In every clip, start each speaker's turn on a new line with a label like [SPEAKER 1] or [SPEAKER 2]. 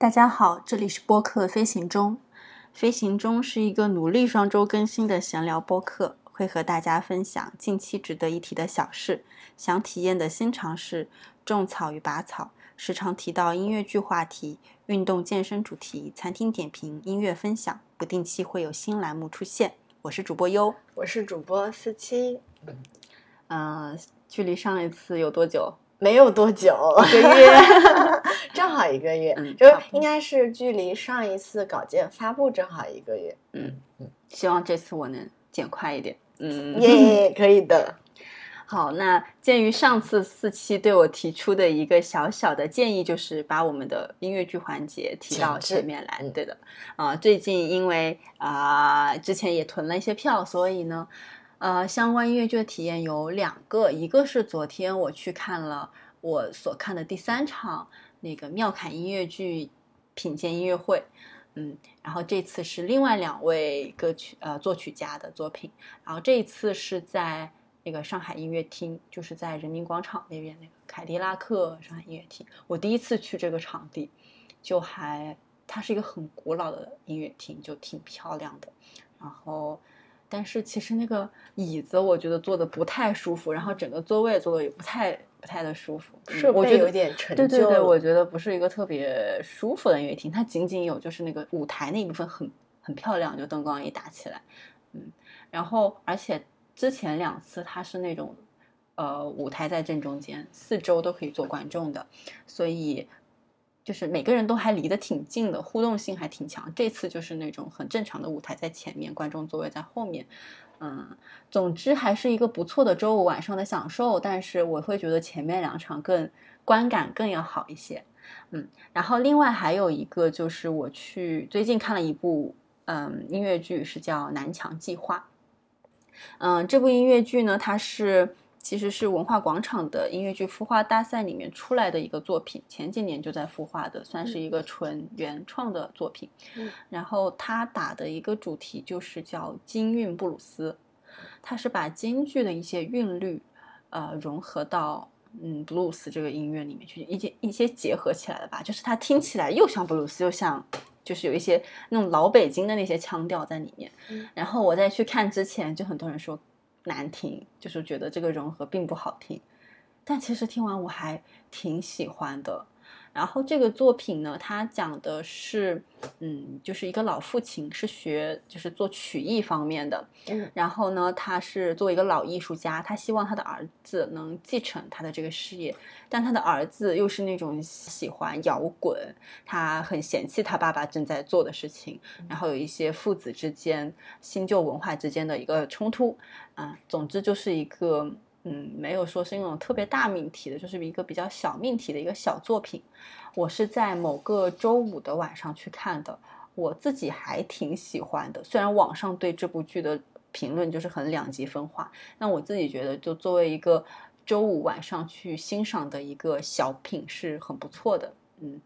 [SPEAKER 1] 大家好，这里是播客飞行中。飞行中是一个努力双周更新的闲聊播客，会和大家分享近期值得一提的小事、想体验的新尝试、种草与拔草，时常提到音乐剧话题、运动健身主题、餐厅点评、音乐分享，不定期会有新栏目出现。我是主播优，
[SPEAKER 2] 我是主播四七。
[SPEAKER 1] 嗯，距离上一次有多久？
[SPEAKER 2] 没有多久，
[SPEAKER 1] 一个月，
[SPEAKER 2] 正好一个月，
[SPEAKER 1] 嗯
[SPEAKER 2] 就应该是距离上一次稿件发布正好一个月。
[SPEAKER 1] 嗯嗯，希望这次我能剪快一点。嗯，
[SPEAKER 2] 耶，可以的。
[SPEAKER 1] 好，那鉴于上次四期对我提出的一个小小的建议，就是把我们的音乐剧环节提到
[SPEAKER 2] 前
[SPEAKER 1] 面来。
[SPEAKER 2] 嗯
[SPEAKER 1] 对的，啊、最近因为啊、之前也囤了一些票，所以呢，呃，相关音乐剧的体验有两个，一个是昨天我去看了我所看的第三场那个妙侃音乐剧品鉴音乐会。嗯，然后这次是另外两位歌曲呃作曲家的作品，然后这一次是在那个上海音乐厅，就是在人民广场那边那个凯迪拉克上海音乐厅。我第一次去这个场地，就还它是一个很古老的音乐厅，就挺漂亮的。然后，但是其实那个椅子我觉得坐的不太舒服，然后整个座位坐的也不太不太的舒服。
[SPEAKER 2] 是
[SPEAKER 1] 我觉得
[SPEAKER 2] 有点陈
[SPEAKER 1] 对对对，我觉得不是一个特别舒服的音乐厅，它仅仅有就是那个舞台那一部分很很漂亮，就灯光一打起来，嗯，然后而且之前两次它是那种呃舞台在正中间，四周都可以坐观众的，所以就是每个人都还离得挺近的，互动性还挺强。这次就是那种很正常的舞台在前面，观众座位在后面。嗯，总之还是一个不错的周五晚上的享受，但是我会觉得前面两场更观感更要好一些。嗯，然后另外还有一个就是我去最近看了一部嗯音乐剧，是叫《南墙计划》。嗯，这部音乐剧呢，它是其实是文化广场的音乐剧孵化大赛里面出来的一个作品，前几年就在孵化的，算是一个纯原创的作品。
[SPEAKER 2] 嗯
[SPEAKER 1] 然后它打的一个主题就是叫京韵布鲁斯，它是把京剧的一些韵律，呃，融合到嗯布鲁斯这个音乐里面去，一些一些结合起来的吧，就是它听起来又像布鲁斯，又像就是有一些那种老北京的那些腔调在里面。
[SPEAKER 2] 嗯
[SPEAKER 1] 然后我在去看之前，就很多人说难听，就是觉得这个融合并不好听，但其实听完我还挺喜欢的。然后这个作品呢，它讲的是，嗯，就是一个老父亲是学就是做曲艺方面的，
[SPEAKER 2] 嗯。
[SPEAKER 1] 然后呢，他是作为一个老艺术家，他希望他的儿子能继承他的这个事业，但他的儿子又是那种喜欢摇滚，他很嫌弃他爸爸正在做的事情，然后有一些父子之间、新旧文化之间的一个冲突，啊、总之就是一个。嗯，没有说是那种特别大命题的，就是一个比较小命题的一个小作品。我是在某个周五的晚上去看的，我自己还挺喜欢的。虽然网上对这部剧的评论就是很两极分化，但我自己觉得，就作为一个周五晚上去欣赏的一个小品是很不错的。嗯，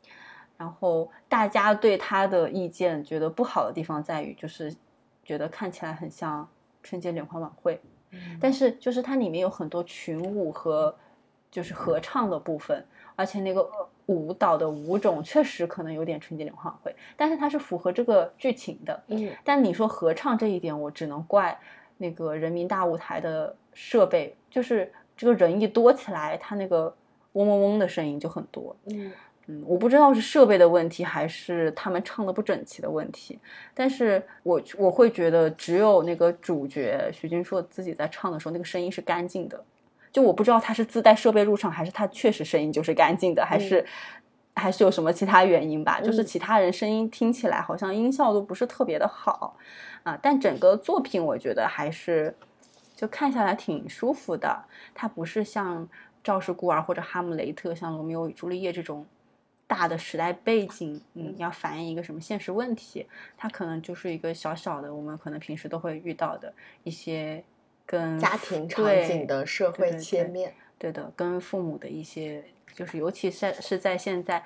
[SPEAKER 1] 然后大家对他的意见觉得不好的地方在于，就是觉得看起来很像春节联欢晚会。但是就是它里面有很多群舞和就是合唱的部分，而且那个呃舞蹈的舞种确实可能有点春节联欢晚会，但是它是符合这个剧情的。
[SPEAKER 2] 嗯
[SPEAKER 1] 但你说合唱这一点，我只能怪那个人民大舞台的设备，就是这个人一多起来，它那个嗡嗡嗡的声音就很多。
[SPEAKER 2] 嗯
[SPEAKER 1] 嗯，我不知道是设备的问题还是他们唱的不整齐的问题，但是我我会觉得只有那个主角徐君硕自己在唱的时候，那个声音是干净的。就我不知道他是自带设备入场，还是他确实声音就是干净的，还是、还是有什么其他原因吧？就是
[SPEAKER 2] 嗯
[SPEAKER 1] 其他人声音听起来好像音效都不是特别的好啊，但整个作品我觉得还是就看下来挺舒服的。它不是像《赵氏孤儿》或者《哈姆雷特》、像《罗密欧与朱丽叶》这种大的时代背景，嗯，要反映一个什么现实问题，它可能就是一个小小的，我们可能平时都会遇到的一些跟
[SPEAKER 2] 家庭场景的社会
[SPEAKER 1] 对对对
[SPEAKER 2] 切面。
[SPEAKER 1] 对的，跟父母的一些，就是尤其是是在现在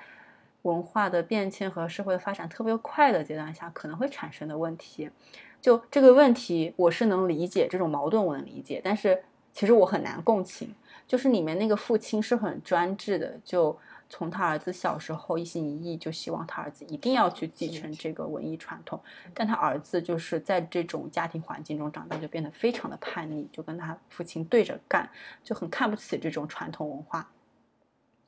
[SPEAKER 1] 文化的变迁和社会的发展特别快的阶段下，可能会产生的问题。就这个问题，我是能理解这种矛盾，我能理解，但是其实我很难共情。就是里面那个父亲是很专制的，就从他儿子小时候一心一意就希望他儿子一定要去继承这个文艺传统，但他儿子就是在这种家庭环境中长大，就变得非常的叛逆，就跟他父亲对着干，就很看不起这种传统文化。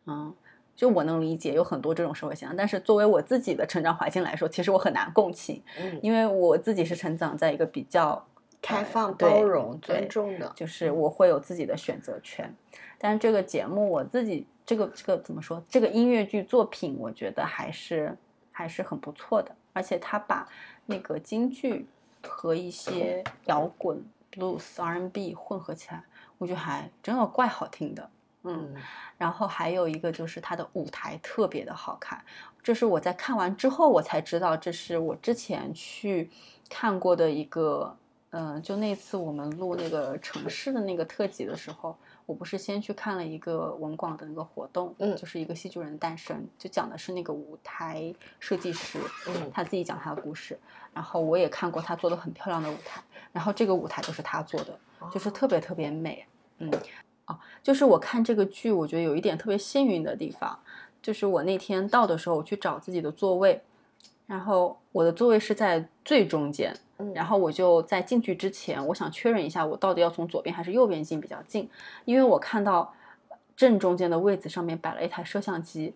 [SPEAKER 1] 嗯，就我能理解有很多这种社会现象，但是作为我自己的成长环境来说，其实我很难共情，
[SPEAKER 2] 嗯，
[SPEAKER 1] 因为我自己是成长在一个比较
[SPEAKER 2] 开放、包容、尊重的，
[SPEAKER 1] 就是我会有自己的选择权。但是这个节目我自己这个这个怎么说？这个音乐剧作品，我觉得还是还是很不错的，而且他把那个京剧和一些 摇滚、blues、R&B 混合起来，我觉得还真的怪好听的。嗯，
[SPEAKER 2] 嗯
[SPEAKER 1] 然后还有一个就是它的舞台特别的好看，这是我在看完之后我才知道，这是我之前去看过的一个，嗯、就那次我们录那个城市的那个特辑的时候，我不是先去看了一个文广的那个活动，
[SPEAKER 2] 嗯。
[SPEAKER 1] 就是一个戏剧人的诞生，就讲的是那个舞台设计师，
[SPEAKER 2] 嗯。
[SPEAKER 1] 他自己讲他的故事，然后我也看过他做的很漂亮的舞台，然后这个舞台就是他做的，就是特别特别美，嗯，哦，就是我看这个剧，我觉得有一点特别幸运的地方，就是我那天到的时候，我去找自己的座位，然后我的座位是在最中间，
[SPEAKER 2] 嗯，
[SPEAKER 1] 然后我就在进去之前，我想确认一下我到底要从左边还是右边进比较近，因为我看到正中间的位子上面摆了一台摄像机，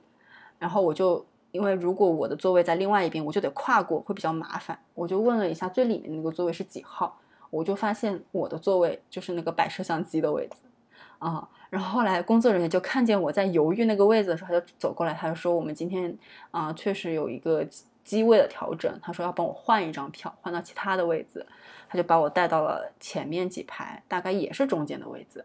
[SPEAKER 1] 然后我就因为如果我的座位在另外一边，我就得跨过，会比较麻烦，我就问了一下最里面那个座位是几号，我就发现我的座位就是那个摆摄像机的位置。啊、然后后来工作人员就看见我在犹豫那个位子的时候，他就走过来，他就说我们今天啊、确实有一个机机位的调整，他说要帮我换一张票，换到其他的位置，他就把我带到了前面几排，大概也是中间的位置，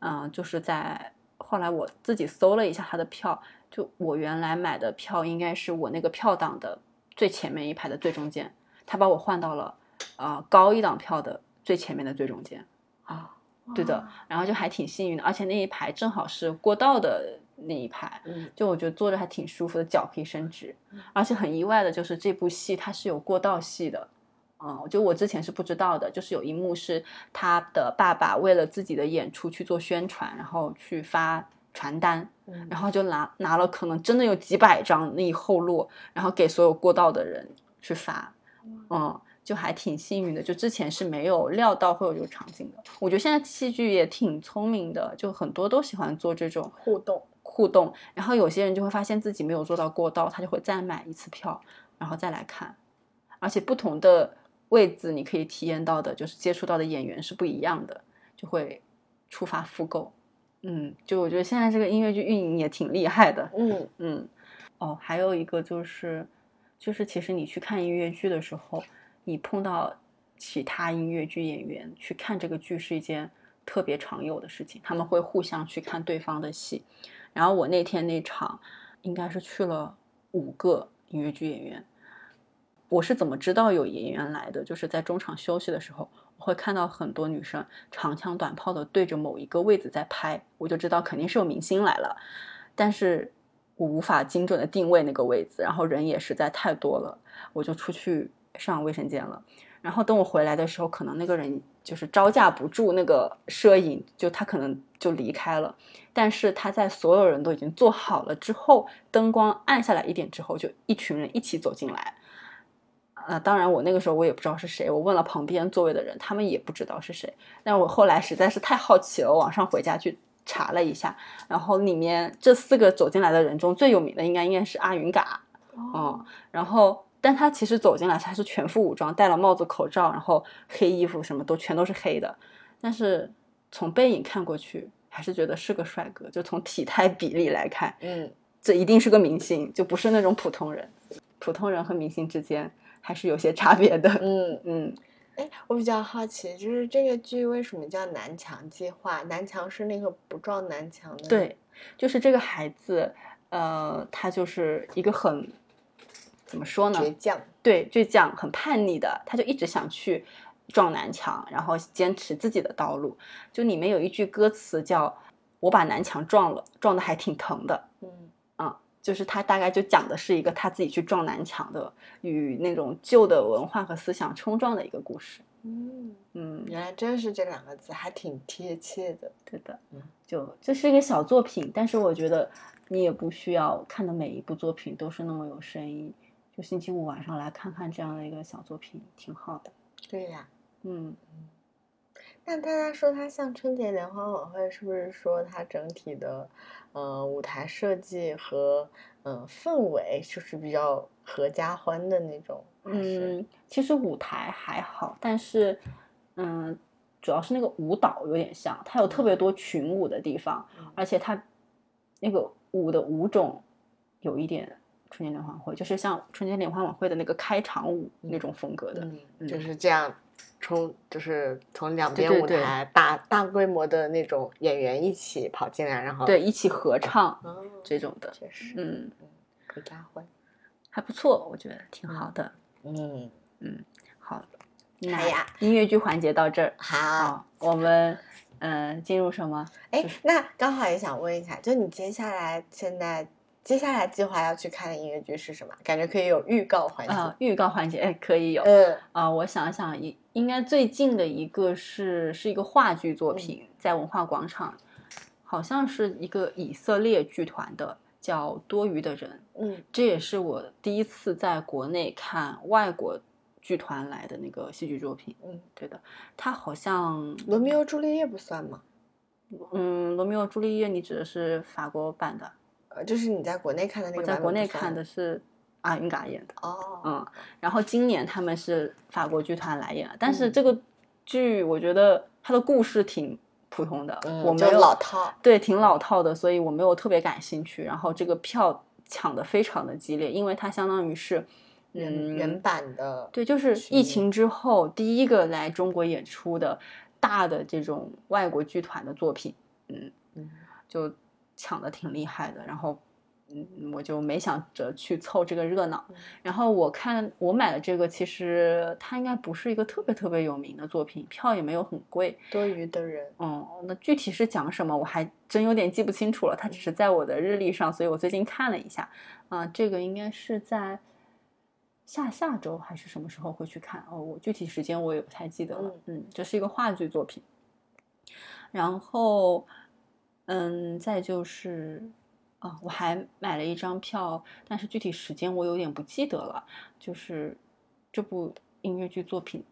[SPEAKER 1] 嗯、就是在后来我自己搜了一下他的票，就我原来买的票应该是我那个票档的最前面一排的最中间，他把我换到了呃高一档票的最前面的最中间。
[SPEAKER 2] 啊，
[SPEAKER 1] 对的，然后就还挺幸运的，而且那一排正好是过道的那一排，
[SPEAKER 2] 嗯。
[SPEAKER 1] 就我觉得坐着还挺舒服的，脚可以伸直，而且很意外的就是这部戏它是有过道戏的，嗯，就我之前是不知道的，就是有一幕是他的爸爸为了自己的演出去做宣传，然后去发传单，
[SPEAKER 2] 嗯，
[SPEAKER 1] 然后就拿拿了可能真的有几百张那一后摞，然后给所有过道的人去发，嗯，就还挺幸运的。就之前是没有料到会有这个场景的。我觉得现在戏剧也挺聪明的，就很多都喜欢做这种
[SPEAKER 2] 互动，
[SPEAKER 1] 互动，然后有些人就会发现自己没有做到过道，他就会再买一次票，然后再来看，而且不同的位置你可以体验到的，就是接触到的演员是不一样的，就会触发复购。嗯，就我觉得现在这个音乐剧运营也挺厉害的。
[SPEAKER 2] 嗯
[SPEAKER 1] 嗯，哦，还有一个就是，就是其实你去看音乐剧的时候，你碰到其他音乐剧演员去看这个剧是一件特别常有的事情，他们会互相去看对方的戏。然后我那天那场应该是去了五个音乐剧演员。我是怎么知道有演员来的？就是在中场休息的时候，我会看到很多女生长枪短炮的对着某一个位子在拍，我就知道肯定是有明星来了。但是我无法精准的定位那个位子，然后人也实在太多了，我就出去上卫生间了。然后等我回来的时候，可能那个人就是招架不住那个摄影，就他可能就离开了。但是他在所有人都已经做好了之后，灯光暗下来一点之后，就一群人一起走进来。呃，当然我那个时候我也不知道是谁，我问了旁边座位的人，他们也不知道是谁。但我后来实在是太好奇了，网上回家去查了一下，然后里面这四个走进来的人中最有名的应该应该是阿云嘎，嗯，然后但他其实走进来他是全副武装，戴了帽子、口罩，然后黑衣服什么都全都是黑的，但是从背影看过去，还是觉得是个帅哥，就从体态比例来看，
[SPEAKER 2] 嗯
[SPEAKER 1] 这一定是个明星，就不是那种普通人。普通人和明星之间还是有些差别的。
[SPEAKER 2] 嗯，
[SPEAKER 1] 嗯，
[SPEAKER 2] 哎，我比较好奇，就是这个剧为什么叫南墙计划？南墙是那个不撞南墙的，，
[SPEAKER 1] 对，就是这个孩子，呃，他就是一个很怎么说呢？
[SPEAKER 2] 倔强，
[SPEAKER 1] 对，倔强、很叛逆的，他就一直想去撞南墙，然后坚持自己的道路。就里面有一句歌词叫“我把南墙撞了，撞的还挺疼的”。
[SPEAKER 2] 嗯
[SPEAKER 1] 就是他大概就讲的是一个他自己去撞南墙的，与那种旧的文化和思想冲撞的一个故事。
[SPEAKER 2] 嗯，
[SPEAKER 1] 嗯，
[SPEAKER 2] 原来真是这两个字，还挺贴切的。
[SPEAKER 1] 对的
[SPEAKER 2] 嗯，
[SPEAKER 1] 就这是一个小作品，但是我觉得你也不需要看的每一部作品都是那么有深意。就星期五晚上来看看这样的一个小作品，挺好的。
[SPEAKER 2] 对呀，
[SPEAKER 1] 嗯，
[SPEAKER 2] 那大家说它像春节联欢晚会，是不是说它整体的呃舞台设计和嗯、呃氛围就是比较合家欢的那种？
[SPEAKER 1] 嗯，其实舞台还好，但是嗯，主要是那个舞蹈有点像，它有特别多群舞的地方，
[SPEAKER 2] 嗯
[SPEAKER 1] 而且它那个舞的舞种有一点春节联欢会，就是像春节联欢晚会的那个开场舞那种风格的。
[SPEAKER 2] 嗯，
[SPEAKER 1] 嗯
[SPEAKER 2] 就是这样。从就是从两边舞台大大规模的那种演员一起跑进来，然后
[SPEAKER 1] 对，一起合唱
[SPEAKER 2] 哦，
[SPEAKER 1] 这种的，
[SPEAKER 2] 确实，
[SPEAKER 1] 嗯，
[SPEAKER 2] 合家欢，
[SPEAKER 1] 还不错，我觉得挺好的。
[SPEAKER 2] 嗯
[SPEAKER 1] 嗯，
[SPEAKER 2] 好，那呀，
[SPEAKER 1] 音乐剧环节到这儿，
[SPEAKER 2] 好，
[SPEAKER 1] 好，我们嗯、呃进入什么？
[SPEAKER 2] 哎，那刚好也想问一下，就你接下来现在接下来计划要去看的音乐剧是什么？感觉可以有预告环节。
[SPEAKER 1] 啊、预告环节，哎，可以有。
[SPEAKER 2] 嗯
[SPEAKER 1] 啊、我想想，应应该最近的一个是是一个话剧作品，在文化广场，好像是一个以色列剧团的，叫《多余的人》。
[SPEAKER 2] 嗯
[SPEAKER 1] 这也是我第一次在国内看外国剧团来的那个戏剧作品。
[SPEAKER 2] 嗯，
[SPEAKER 1] 对的，它好像，
[SPEAKER 2] 罗密欧朱丽叶不算吗？
[SPEAKER 1] 嗯，《罗密欧朱丽叶》，你指的是法国版的？
[SPEAKER 2] 呃，就是你在国内看的那
[SPEAKER 1] 我
[SPEAKER 2] 个我
[SPEAKER 1] 在国内看的是阿云嘎演的。
[SPEAKER 2] 哦，
[SPEAKER 1] 嗯，然后今年他们是法国剧团来演，但是
[SPEAKER 2] 嗯
[SPEAKER 1] 这个剧我觉得它的故事挺普通的，
[SPEAKER 2] 嗯，
[SPEAKER 1] 没有
[SPEAKER 2] 老套。
[SPEAKER 1] 对挺老套的，所以我没有特别感兴趣。然后这个票抢的非常的激烈，因为它相当于是
[SPEAKER 2] 原
[SPEAKER 1] 嗯
[SPEAKER 2] 原版的，
[SPEAKER 1] 对，就是疫情之后第一个来中国演出的大的这种外国剧团的作品，嗯，
[SPEAKER 2] 嗯
[SPEAKER 1] 就抢的挺厉害的。然后，嗯，我就没想着去凑这个热闹。
[SPEAKER 2] 嗯
[SPEAKER 1] 然后我看我买的这个，其实它应该不是一个特别特别有名的作品，票也没有很贵。
[SPEAKER 2] 多余的人。
[SPEAKER 1] 嗯，那具体是讲什么，我还真有点记不清楚了。它只是在我的日历上，所以我最近看了一下。啊、这个应该是在下下周还是什么时候会去看？哦，我具体时间我也不太记得了。嗯，这是一个话剧作品。然后，嗯，再就是，啊，我还买了一张票，但是具体时间我有点不记得了。就是这部音乐剧作品，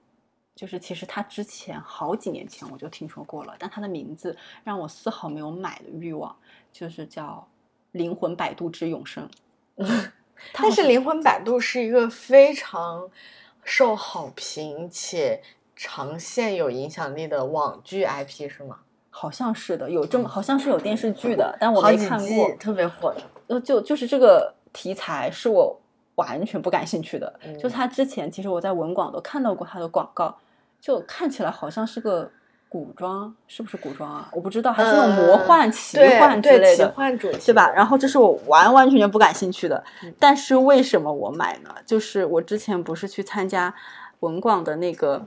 [SPEAKER 1] 就是其实它之前好几年前我就听说过了，但它的名字让我丝毫没有买的欲望，就是叫《灵魂摆渡之永生》。它
[SPEAKER 2] 但是《灵魂摆渡》是一个非常受好评且长线有影响力的网剧 IP 是吗？
[SPEAKER 1] 好像是的，有这么好像是有电视剧的，但我没看过。
[SPEAKER 2] 特别火的。
[SPEAKER 1] 呃，就就是这个题材是我完全不感兴趣的。就
[SPEAKER 2] 嗯
[SPEAKER 1] 他之前其实我在文广都看到过他的广告，就看起来好像是个古装，是不是古装啊？我不知道，还是那种魔
[SPEAKER 2] 嗯
[SPEAKER 1] 幻、奇幻之类的。
[SPEAKER 2] 幻主题
[SPEAKER 1] 对吧？然后这是我完完全全不感兴趣的
[SPEAKER 2] 嗯，
[SPEAKER 1] 但是为什么我买呢？就是我之前不是去参加文广的那个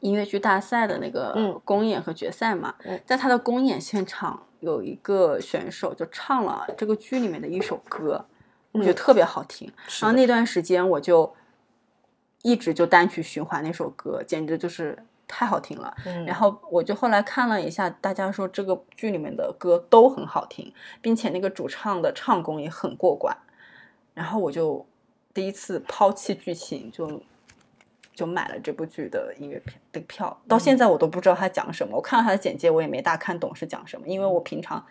[SPEAKER 1] 音乐剧大赛的那个
[SPEAKER 2] 嗯
[SPEAKER 1] 公演和决赛嘛，
[SPEAKER 2] 嗯
[SPEAKER 1] 在他的公演现场有一个选手就唱了这个剧里面的一首歌，我觉得
[SPEAKER 2] 嗯
[SPEAKER 1] 特别好听。然后那段时间我就一直就单曲循环那首歌，简直就是太好听了。
[SPEAKER 2] 嗯
[SPEAKER 1] 然后我就后来看了一下，大家说这个剧里面的歌都很好听，并且那个主唱的唱功也很过关。然后我就第一次抛弃剧情，就就买了这部剧的音乐片的票。到现在我都不知道它讲什么，我看了它的简介，我也没大看懂是讲什么，因为我平常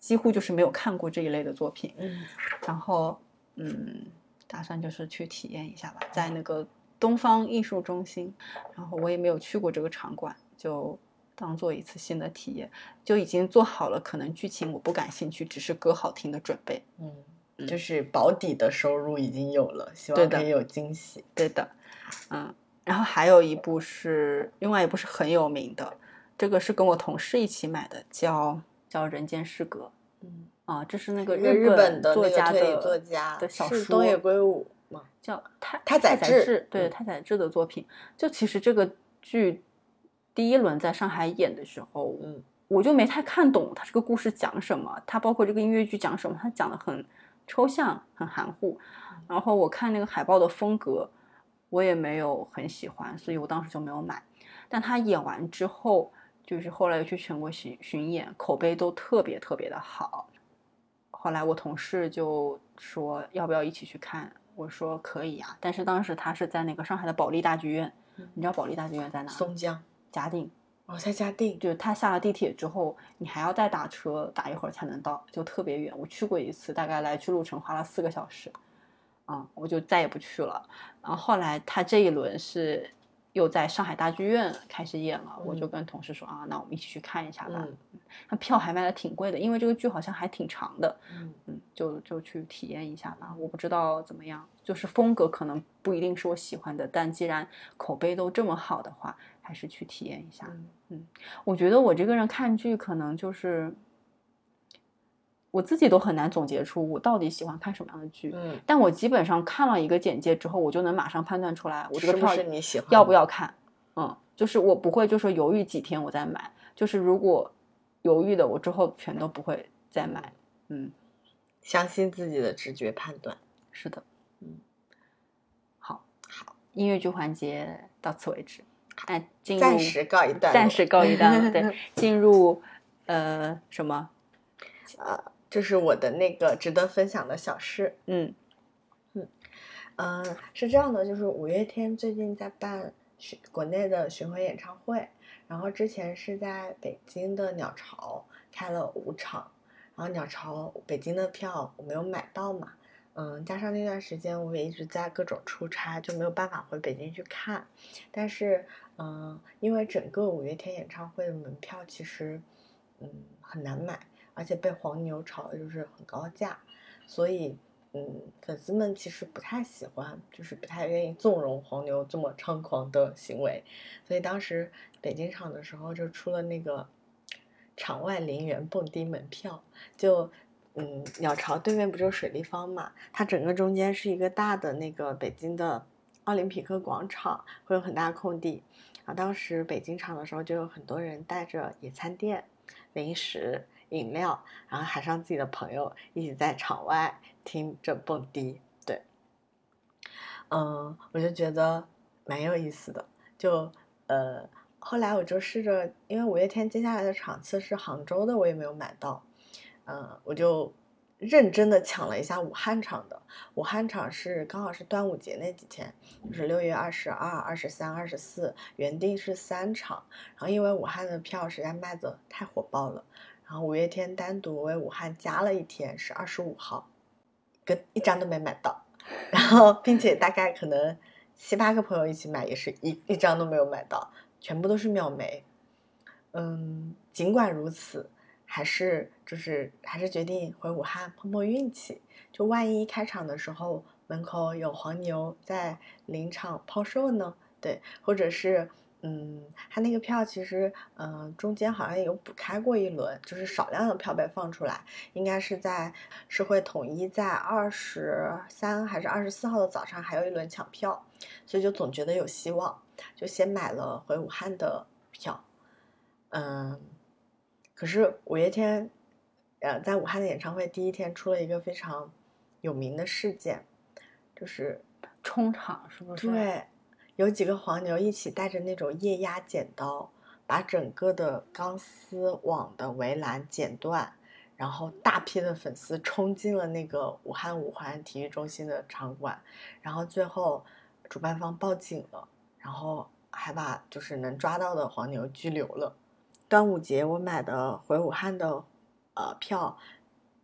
[SPEAKER 1] 几乎就是没有看过这一类的作品。
[SPEAKER 2] 嗯
[SPEAKER 1] 然后嗯，打算就是去体验一下吧，在那个东方艺术中心，然后我也没有去过这个场馆，就当做一次新的体验，就已经做好了可能剧情我不感兴趣，只是歌好听的准备。
[SPEAKER 2] 嗯，
[SPEAKER 1] 嗯
[SPEAKER 2] 就是保底的收入已经有了，希望可以有惊喜。
[SPEAKER 1] 对的，嗯，然后还有一部是另外一部是很有名的，这个是跟我同事一起买的，叫叫《人间失格
[SPEAKER 2] 嗯，》
[SPEAKER 1] 啊，这是那个
[SPEAKER 2] 日
[SPEAKER 1] 本
[SPEAKER 2] 本的
[SPEAKER 1] 作家的
[SPEAKER 2] 作家
[SPEAKER 1] 的小说，
[SPEAKER 2] 是东野圭吾吗？
[SPEAKER 1] 叫太
[SPEAKER 2] 太宰
[SPEAKER 1] 宰
[SPEAKER 2] 治
[SPEAKER 1] 对
[SPEAKER 2] 嗯
[SPEAKER 1] 太宰治的作品。就其实这个剧第一轮在上海演的时候，
[SPEAKER 2] 嗯
[SPEAKER 1] 我就没太看懂它这个故事讲什么，它包括这个音乐剧讲什么，它讲的很抽象、很含糊。然后我看那个海报的风格，我也没有很喜欢，所以我当时就没有买。但他演完之后，就是后来又去全国巡巡演，口碑都特别特别的好。后来我同事就说要不要一起去看，我说可以啊。但是当时他是在那个上海的保利大剧院，你知道保利大剧院在哪？
[SPEAKER 2] 松江
[SPEAKER 1] 嘉定。
[SPEAKER 2] 哦，在嘉定，
[SPEAKER 1] 就是他下了地铁之后，你还要再打车打一会儿才能到，就特别远。我去过一次，大概来去路程花了四个小时，啊，我就再也不去了。然后后来他这一轮是又在上海大剧院开始演了，我就跟同事说啊，那我们一起去看一下吧。他票还卖的挺贵的，因为这个剧好像还挺长的，嗯，就就去体验一下吧。我不知道怎么样，就是风格可能不一定是我喜欢的，但既然口碑都这么好的话。还是去体验一下，嗯，我觉得我这个人看剧可能就是我自己都很难总结出我到底喜欢看什么样的剧，
[SPEAKER 2] 嗯，
[SPEAKER 1] 但我基本上看了一个简介之后，我就能马上判断出来我这个票
[SPEAKER 2] 是你喜欢
[SPEAKER 1] 要不要看，嗯，就是我不会就说犹豫几天我再买，就是如果犹豫的我之后全都不会再买，嗯，
[SPEAKER 2] 相信自己的直觉判断，
[SPEAKER 1] 是的，
[SPEAKER 2] 嗯，
[SPEAKER 1] 好，好，音乐剧环节到此为止。哎，
[SPEAKER 2] 暂时告一段，
[SPEAKER 1] 暂时告一段，对，进入呃什么？
[SPEAKER 2] 呃，这是我的那个值得分享的小事。
[SPEAKER 1] 嗯
[SPEAKER 2] 嗯嗯，是这样的，就是五月天最近在办巡国内的巡回演唱会，然后之前是在北京的鸟巢开了五场，然后鸟巢北京的票我没有买到嘛。嗯，加上那段时间我也一直在各种出差，就没有办法回北京去看。但是，嗯，因为整个五月天演唱会的门票其实，嗯，很难买，而且被黄牛炒的就是很高价，所以，嗯，粉丝们其实不太喜欢，就是不太愿意纵容黄牛这么猖狂的行为。所以当时北京场的时候就出了那个场外零元蹦迪门票，就。嗯，鸟巢对面不就水立方嘛？它整个中间是一个大的那个北京的奥林匹克广场，会有很大空地。啊，当时北京场的时候，就有很多人带着野餐垫、零食、饮料，然后喊上自己的朋友，一起在场外听着蹦迪。对，嗯，我就觉得蛮有意思的。就呃，后来我就试着，因为五月天接下来的场次是杭州的，我也没有买到。嗯，我就认真的抢了一下武汉场的。武汉场是刚好是端午节那几天，就是六月二十二、二十三、二十四，原定是三场。然后因为武汉的票实在卖的太火爆了，然后五月天单独为武汉加了一天，是二十五号，跟一张都没买到。然后并且大概可能七八个朋友一起买，也是一一张都没有买到，全部都是秒没。嗯，尽管如此。还是就是还是决定回武汉碰碰运气，就万一开场的时候门口有黄牛在临场抛售呢？对，或者是嗯，他那个票其实嗯中间好像有补开过一轮，就是少量的票被放出来，应该是在是会统一在二十三还是二十四号的早上还有一轮抢票，所以就总觉得有希望，就先买了回武汉的票，嗯。可是五月天，呃，在武汉的演唱会第一天出了一个非常有名的事件，就是
[SPEAKER 1] 冲场，是不是？
[SPEAKER 2] 对，有几个黄牛一起带着那种液压剪刀，把整个的钢丝网的围栏剪断，然后大批的粉丝冲进了那个武汉五环体育中心的场馆，然后最后主办方报警了，然后还把就是能抓到的黄牛拘留了。端午节我买的回武汉的，呃票，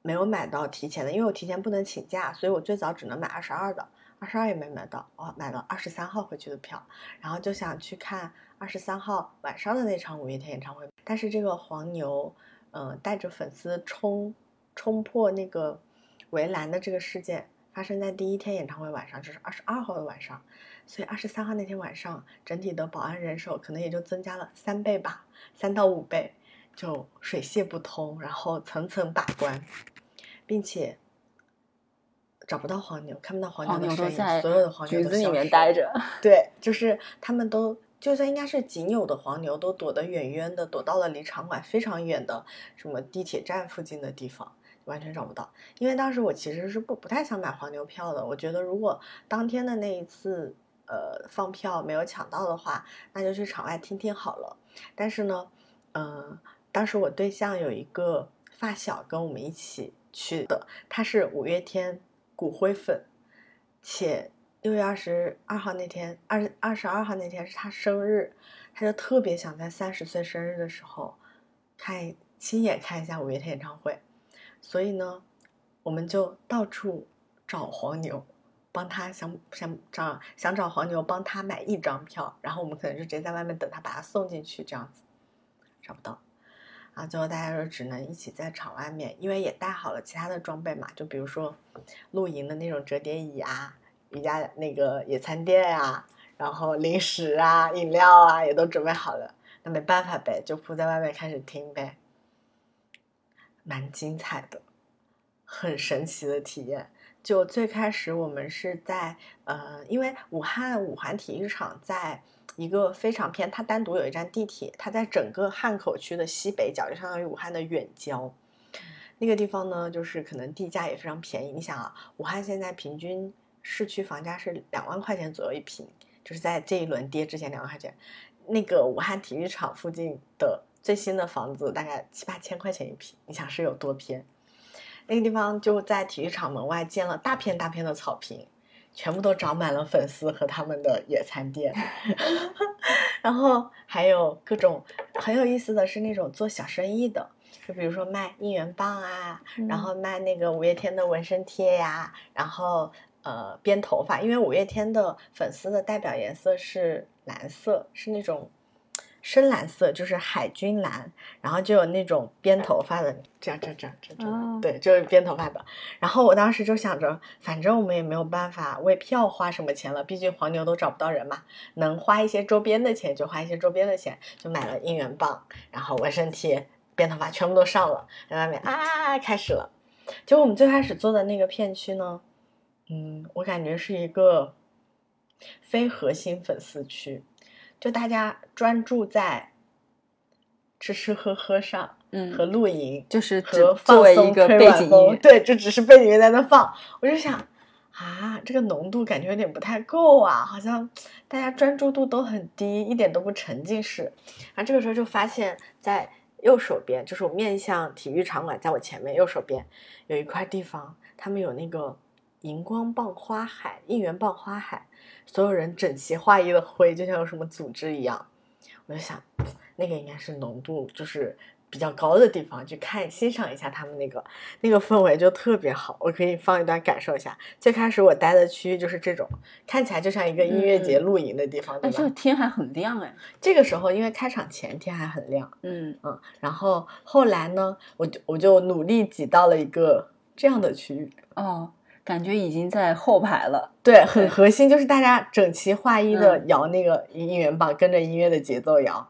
[SPEAKER 2] 没有买到提前的，因为我提前不能请假，所以我最早只能买二十二的，二十二也没买到，我买了二十三号回去的票，然后就想去看二十三号晚上的那场五月天演唱会，但是这个黄牛，嗯，带着粉丝冲冲破那个围栏的这个事件发生在第一天演唱会晚上，就是二十二号的晚上。所以二十三号那天晚上，整体的保安人手可能也就增加了三倍吧，三到五倍，就水泄不通，然后层层把关，并且找不到黄牛，看不到黄牛的身影，所有的黄牛
[SPEAKER 1] 都在子里面待着。
[SPEAKER 2] 对，就是他们都，就算应该是仅有的黄牛，都躲得远远的，躲到了离场馆非常远的什么地铁站附近的地方，完全找不到。因为当时我其实是不不太想买黄牛票的，我觉得如果当天的那一次。呃放票没有抢到的话，那就去场外听听好了。但是呢，嗯，当时我对象有一个发小跟我们一起去的，他是五月天骨灰粉，且六月二十二号那天，二二十二号那天是他生日，他就特别想在三十岁生日的时候看亲眼看一下五月天演唱会，所以呢，我们就到处找黄牛。帮他想想找想找黄牛帮他买一张票，然后我们可能就直接在外面等他把他送进去这样子，找不到，啊，最后大家就只能一起在场外面，因为也带好了其他的装备嘛，就比如说露营的那种折叠椅啊，瑜伽那个野餐垫啊，然后零食啊、饮料啊也都准备好了，那没办法呗，就铺在外面开始听呗，蛮精彩的，很神奇的体验。就最开始我们是在呃，因为武汉五环体育场在一个非常偏，它单独有一站地铁，它在整个汉口区的西北角，就相当于武汉的远郊。那个地方呢，就是可能地价也非常便宜。你想啊，武汉现在平均市区房价是两万块钱左右一平，就是在这一轮跌之前两万块钱。那个武汉体育场附近的最新的房子大概七八千块钱一平，你想是有多偏？那个地方就在体育场门外建了大片大片的草坪，全部都长满了粉丝和他们的野餐垫，然后还有各种很有意思的是那种做小生意的，就比如说卖应援棒啊，然后卖那个五月天的纹身贴呀，然后呃编头发，因为五月天的粉丝的代表颜色是蓝色，是那种。深蓝色就是海军蓝，然后就有那种编头发的，这样这样这样这样，对，就是编头发的。然后我当时就想着，反正我们也没有办法为票花什么钱了，毕竟黄牛都找不到人嘛，能花一些周边的钱就花一些周边的钱，就买了应援棒，然后纹身贴、编头发全部都上了，在外面啊开始了。就我们最开始做的那个片区呢，嗯，我感觉是一个非核心粉丝区。就大家专注在吃吃喝喝上，
[SPEAKER 1] 嗯，
[SPEAKER 2] 和露营，
[SPEAKER 1] 就是
[SPEAKER 2] 和
[SPEAKER 1] 作为一个背景音乐，
[SPEAKER 2] 对，就只是背景音乐在那放。我就想啊，这个浓度感觉有点不太够啊，好像大家专注度都很低，一点都不沉浸式。然后这个时候就发现，在右手边，就是我面向体育场馆，在我前面右手边有一块地方，他们有那个荧光棒花海、应援棒花海。所有人整齐划一的挥，就像有什么组织一样。我就想，那个应该是浓度就是比较高的地方，去看欣赏一下他们那个那个氛围就特别好。我可以放一段感受一下。最开始我待的区域就是这种，看起来就像一个音乐节露营的地方，对吧？
[SPEAKER 1] 这个天还很亮哎。
[SPEAKER 2] 这个时候因为开场前天还很亮，
[SPEAKER 1] 嗯
[SPEAKER 2] 嗯。然后后来呢，我就我就努力挤到了一个这样的区域。
[SPEAKER 1] 哦。感觉已经在后排了，
[SPEAKER 2] 对，很核心，就是大家整齐划一的摇那个应援棒，跟着音乐的节奏摇。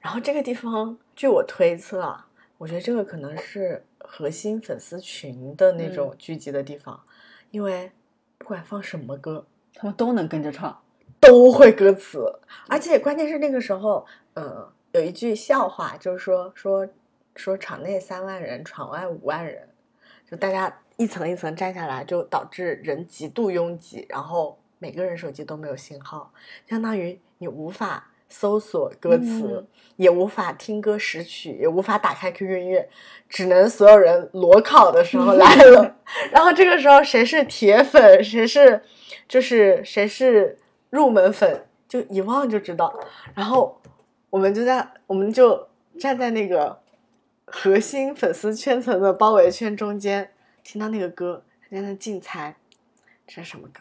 [SPEAKER 2] 然后这个地方，据我推测啊，我觉得这个可能是核心粉丝群的那种聚集的地方，因为不管放什么歌，
[SPEAKER 1] 他们都能跟着唱，
[SPEAKER 2] 都会歌词，而且关键是那个时候，呃，有一句笑话，就是说说说场内三万人，场外五万人，就大家。一层一层站下来，就导致人极度拥挤，然后每个人手机都没有信号，相当于你无法搜索歌词，也无法听歌识曲，也无法打开 QQ 音乐，只能所有人裸考的时候来了。然后这个时候谁是铁粉，谁是就是谁是入门粉，就一望就知道。然后我们就在我们就站在那个核心粉丝圈层的包围圈中间。听到那个歌，在那竞猜，这是什么歌？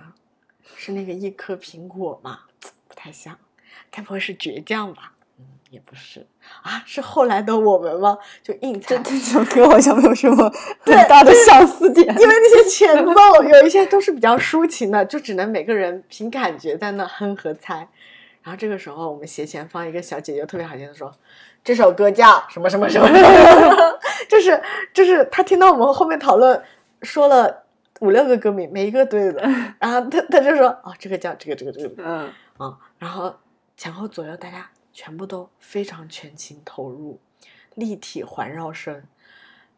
[SPEAKER 2] 是那个一颗苹果吗？不太像，该不会是倔强吧？嗯，也不是啊，是后来的我们吗？就硬猜。
[SPEAKER 1] 这首歌好像没有什么很大的相似点，因
[SPEAKER 2] 为那些前奏有一些都是比较抒情的，就只能每个人凭感觉在那哼和猜。然后这个时候，我们斜前方一个小姐姐特别好听的说。这首歌叫什么什么什么，就是就是他听到我们后面讨论，说了五六个歌名，每一个对的，然后他他就说哦，这个叫这个这个这个，
[SPEAKER 1] 嗯。
[SPEAKER 2] 啊，然后前后左右大家全部都非常全情投入，立体环绕声，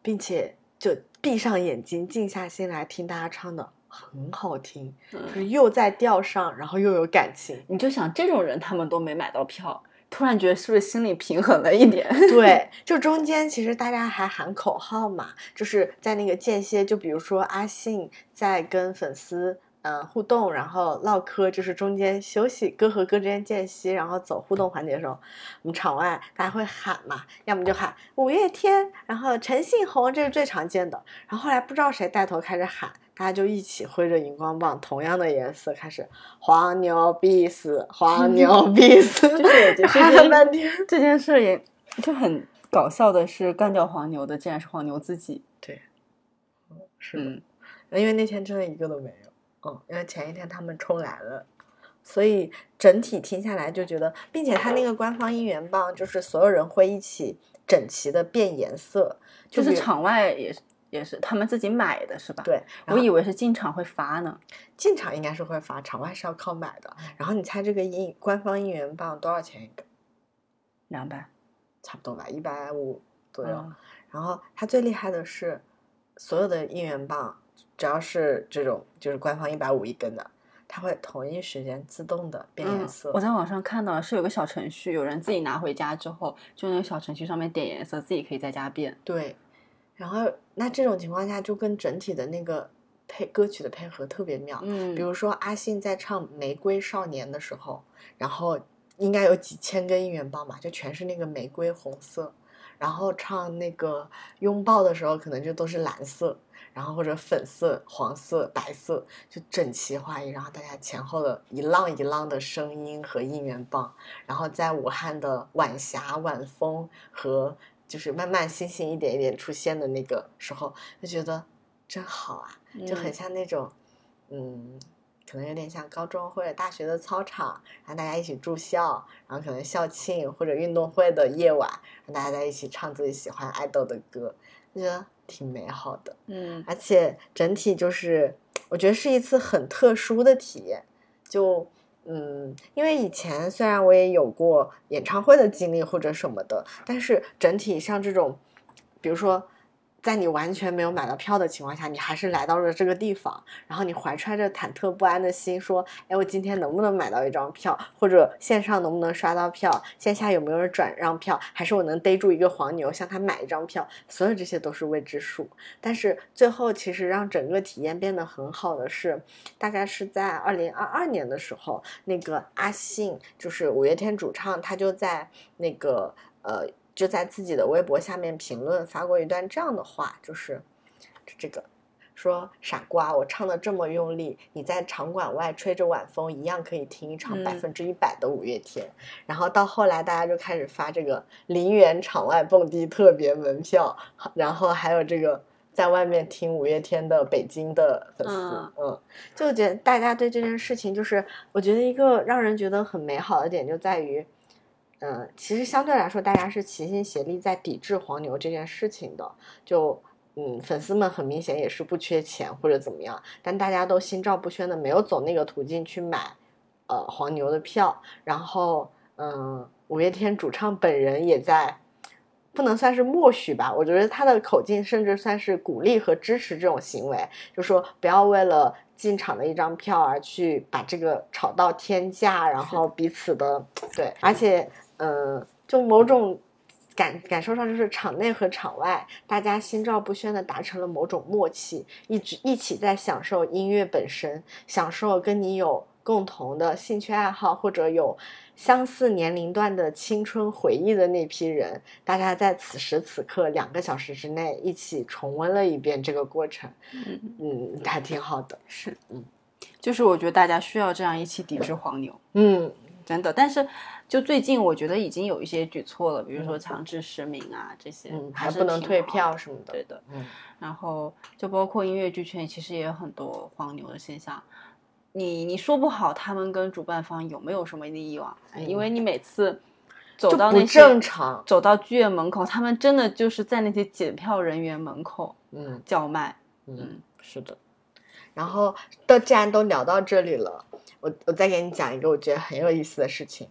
[SPEAKER 2] 并且就闭上眼睛，静下心来听大家唱的，很好听，就
[SPEAKER 1] 嗯，
[SPEAKER 2] 是又在调上，然后又有感情。
[SPEAKER 1] 你就想这种人他们都没买到票，突然觉得是不是心里平衡了一点？
[SPEAKER 2] 对，就中间其实大家还喊口号嘛，就是在那个间歇，就比如说阿信在跟粉丝呃互动，然后唠嗑，就是中间休息，歌和歌之间间隙，然后走互动环节的时候，我们场外大家会喊嘛，要么就喊五月天，然后陈信宏，这是最常见的。然后后来不知道谁带头开始喊，大家就一起挥着荧光棒，同样的颜色开始黄牛必死，黄牛 必死，
[SPEAKER 1] 就是我觉得
[SPEAKER 2] 喊了半天。
[SPEAKER 1] 这件事也就很搞笑的是，干掉黄牛的竟然是黄牛自己。
[SPEAKER 2] 对是的。
[SPEAKER 1] 嗯，
[SPEAKER 2] 因为那天真的一个都没有，嗯，因为前一天他们冲来了，所以整体听下来就觉得，并且他那个官方应援棒就是所有人会一起整齐的变颜色，
[SPEAKER 1] 就是场外也是也是他们自己买的是吧？，
[SPEAKER 2] 对，
[SPEAKER 1] 我以为是进场会发呢。
[SPEAKER 2] 进场应该是会发，场外是要靠买的。然后你猜这个应官方应援棒多少钱一个？
[SPEAKER 1] 两百
[SPEAKER 2] 差不多吧，一百五左右。
[SPEAKER 1] 嗯
[SPEAKER 2] 然后它最厉害的是，所有的应援棒只要是这种就是官方一百五一根的，它会同一时间自动的变颜
[SPEAKER 1] 嗯
[SPEAKER 2] 色。
[SPEAKER 1] 我在网上看到是有个小程序，有人自己拿回家之后，就那个小程序上面点颜色，自己可以在家变。
[SPEAKER 2] 对，然后那这种情况下就跟整体的那个配歌曲的配合特别妙。
[SPEAKER 1] 嗯
[SPEAKER 2] 比如说阿信在唱《玫瑰少年》的时候，然后应该有几千根应援棒吧，就全是那个玫瑰红色。然后唱那个拥抱的时候，可能就都是蓝色，然后或者粉色、黄色、白色，就整齐划一。然后大家前后的一浪一浪的声音和应援棒，然后在武汉的晚霞、晚风和就是慢慢星星一点一点出现的那个时候，就觉得真好啊，就很
[SPEAKER 1] 嗯
[SPEAKER 2] 像那种，嗯，可能有点像高中或者大学的操场，然后大家一起住校，然后可能校庆或者运动会的夜晚，让大家在一起唱自己喜欢爱豆的歌，就觉得挺美好的。
[SPEAKER 1] 嗯
[SPEAKER 2] 而且整体就是，我觉得是一次很特殊的体验。就嗯，因为以前虽然我也有过演唱会的经历或者什么的，但是整体像这种，比如说。在你完全没有买到票的情况下，你还是来到了这个地方，然后你怀揣着忐忑不安的心说：“哎，我今天能不能买到一张票？或者线上能不能刷到票？线下有没有人转让票？还是我能逮住一个黄牛向他买一张票？”所有这些都是未知数。但是最后，其实让整个体验变得很好的是，大概是在二零二二年的时候，那个阿信就是五月天主唱，他就在那个呃，就在自己的微博下面评论发过一段这样的话，就是就这个。说傻瓜，我唱的这么用力，你在场馆外吹着晚风，一样可以听一场
[SPEAKER 1] 嗯
[SPEAKER 2] 百分之一百的五月天。然后到后来，大家就开始发这个零元场外蹦迪特别门票，然后还有这个在外面听五月天的北京的粉丝，
[SPEAKER 1] 嗯
[SPEAKER 2] 嗯，就觉得大家对这件事情，就是我觉得一个让人觉得很美好的点就在于，嗯，其实相对来说，大家是齐心协力在抵制黄牛这件事情的，就。嗯，粉丝们很明显也是不缺钱或者怎么样，但大家都心照不宣的没有走那个途径去买，呃，黄牛的票。然后，嗯，五月天主唱本人也在，不能算是默许吧，我觉得他的口径甚至算是鼓励和支持这种行为，就说不要为了进场的一张票而去把这个炒到天价，然后彼此的对，而且，嗯，就某种。感感受上就是场内和场外，大家心照不宣的达成了某种默契，一直一起在享受音乐本身，享受跟你有共同的兴趣爱好或者有相似年龄段的青春回忆的那批人，大家在此时此刻两个小时之内一起重温了一遍这个过程，
[SPEAKER 1] 嗯，
[SPEAKER 2] 嗯，还挺好的，
[SPEAKER 1] 是，
[SPEAKER 2] 嗯，
[SPEAKER 1] 就是我觉得大家需要这样一起抵制黄牛。
[SPEAKER 2] 嗯
[SPEAKER 1] 真的，但是就最近我觉得已经有一些举措了，比如说
[SPEAKER 2] 嗯
[SPEAKER 1] 强制实名啊这些，
[SPEAKER 2] 嗯，
[SPEAKER 1] 还
[SPEAKER 2] 还不能退票什么的，
[SPEAKER 1] 对的，
[SPEAKER 2] 嗯
[SPEAKER 1] 然后就包括音乐剧圈，其实也有很多黄牛的现象。你你说不好他们跟主办方有没有什么利益往来，因为你每次走到那些
[SPEAKER 2] 正常，
[SPEAKER 1] 走到剧院门口，他们真的就是在那些检票人员门口
[SPEAKER 2] 嗯
[SPEAKER 1] 叫卖。
[SPEAKER 2] 嗯，是的。然后都既然都聊到这里了，我我再给你讲一个我觉得很有意思的事情，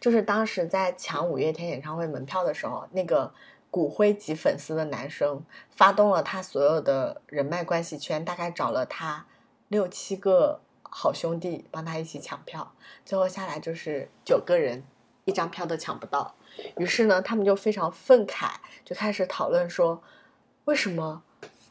[SPEAKER 2] 就是当时在抢五月天演唱会门票的时候，那个骨灰级粉丝的男生，发动了他所有的人脉关系圈，大概找了他六七个好兄弟帮他一起抢票，最后下来就是九个人，一张票都抢不到。于是呢，他们就非常愤慨，就开始讨论说，为什么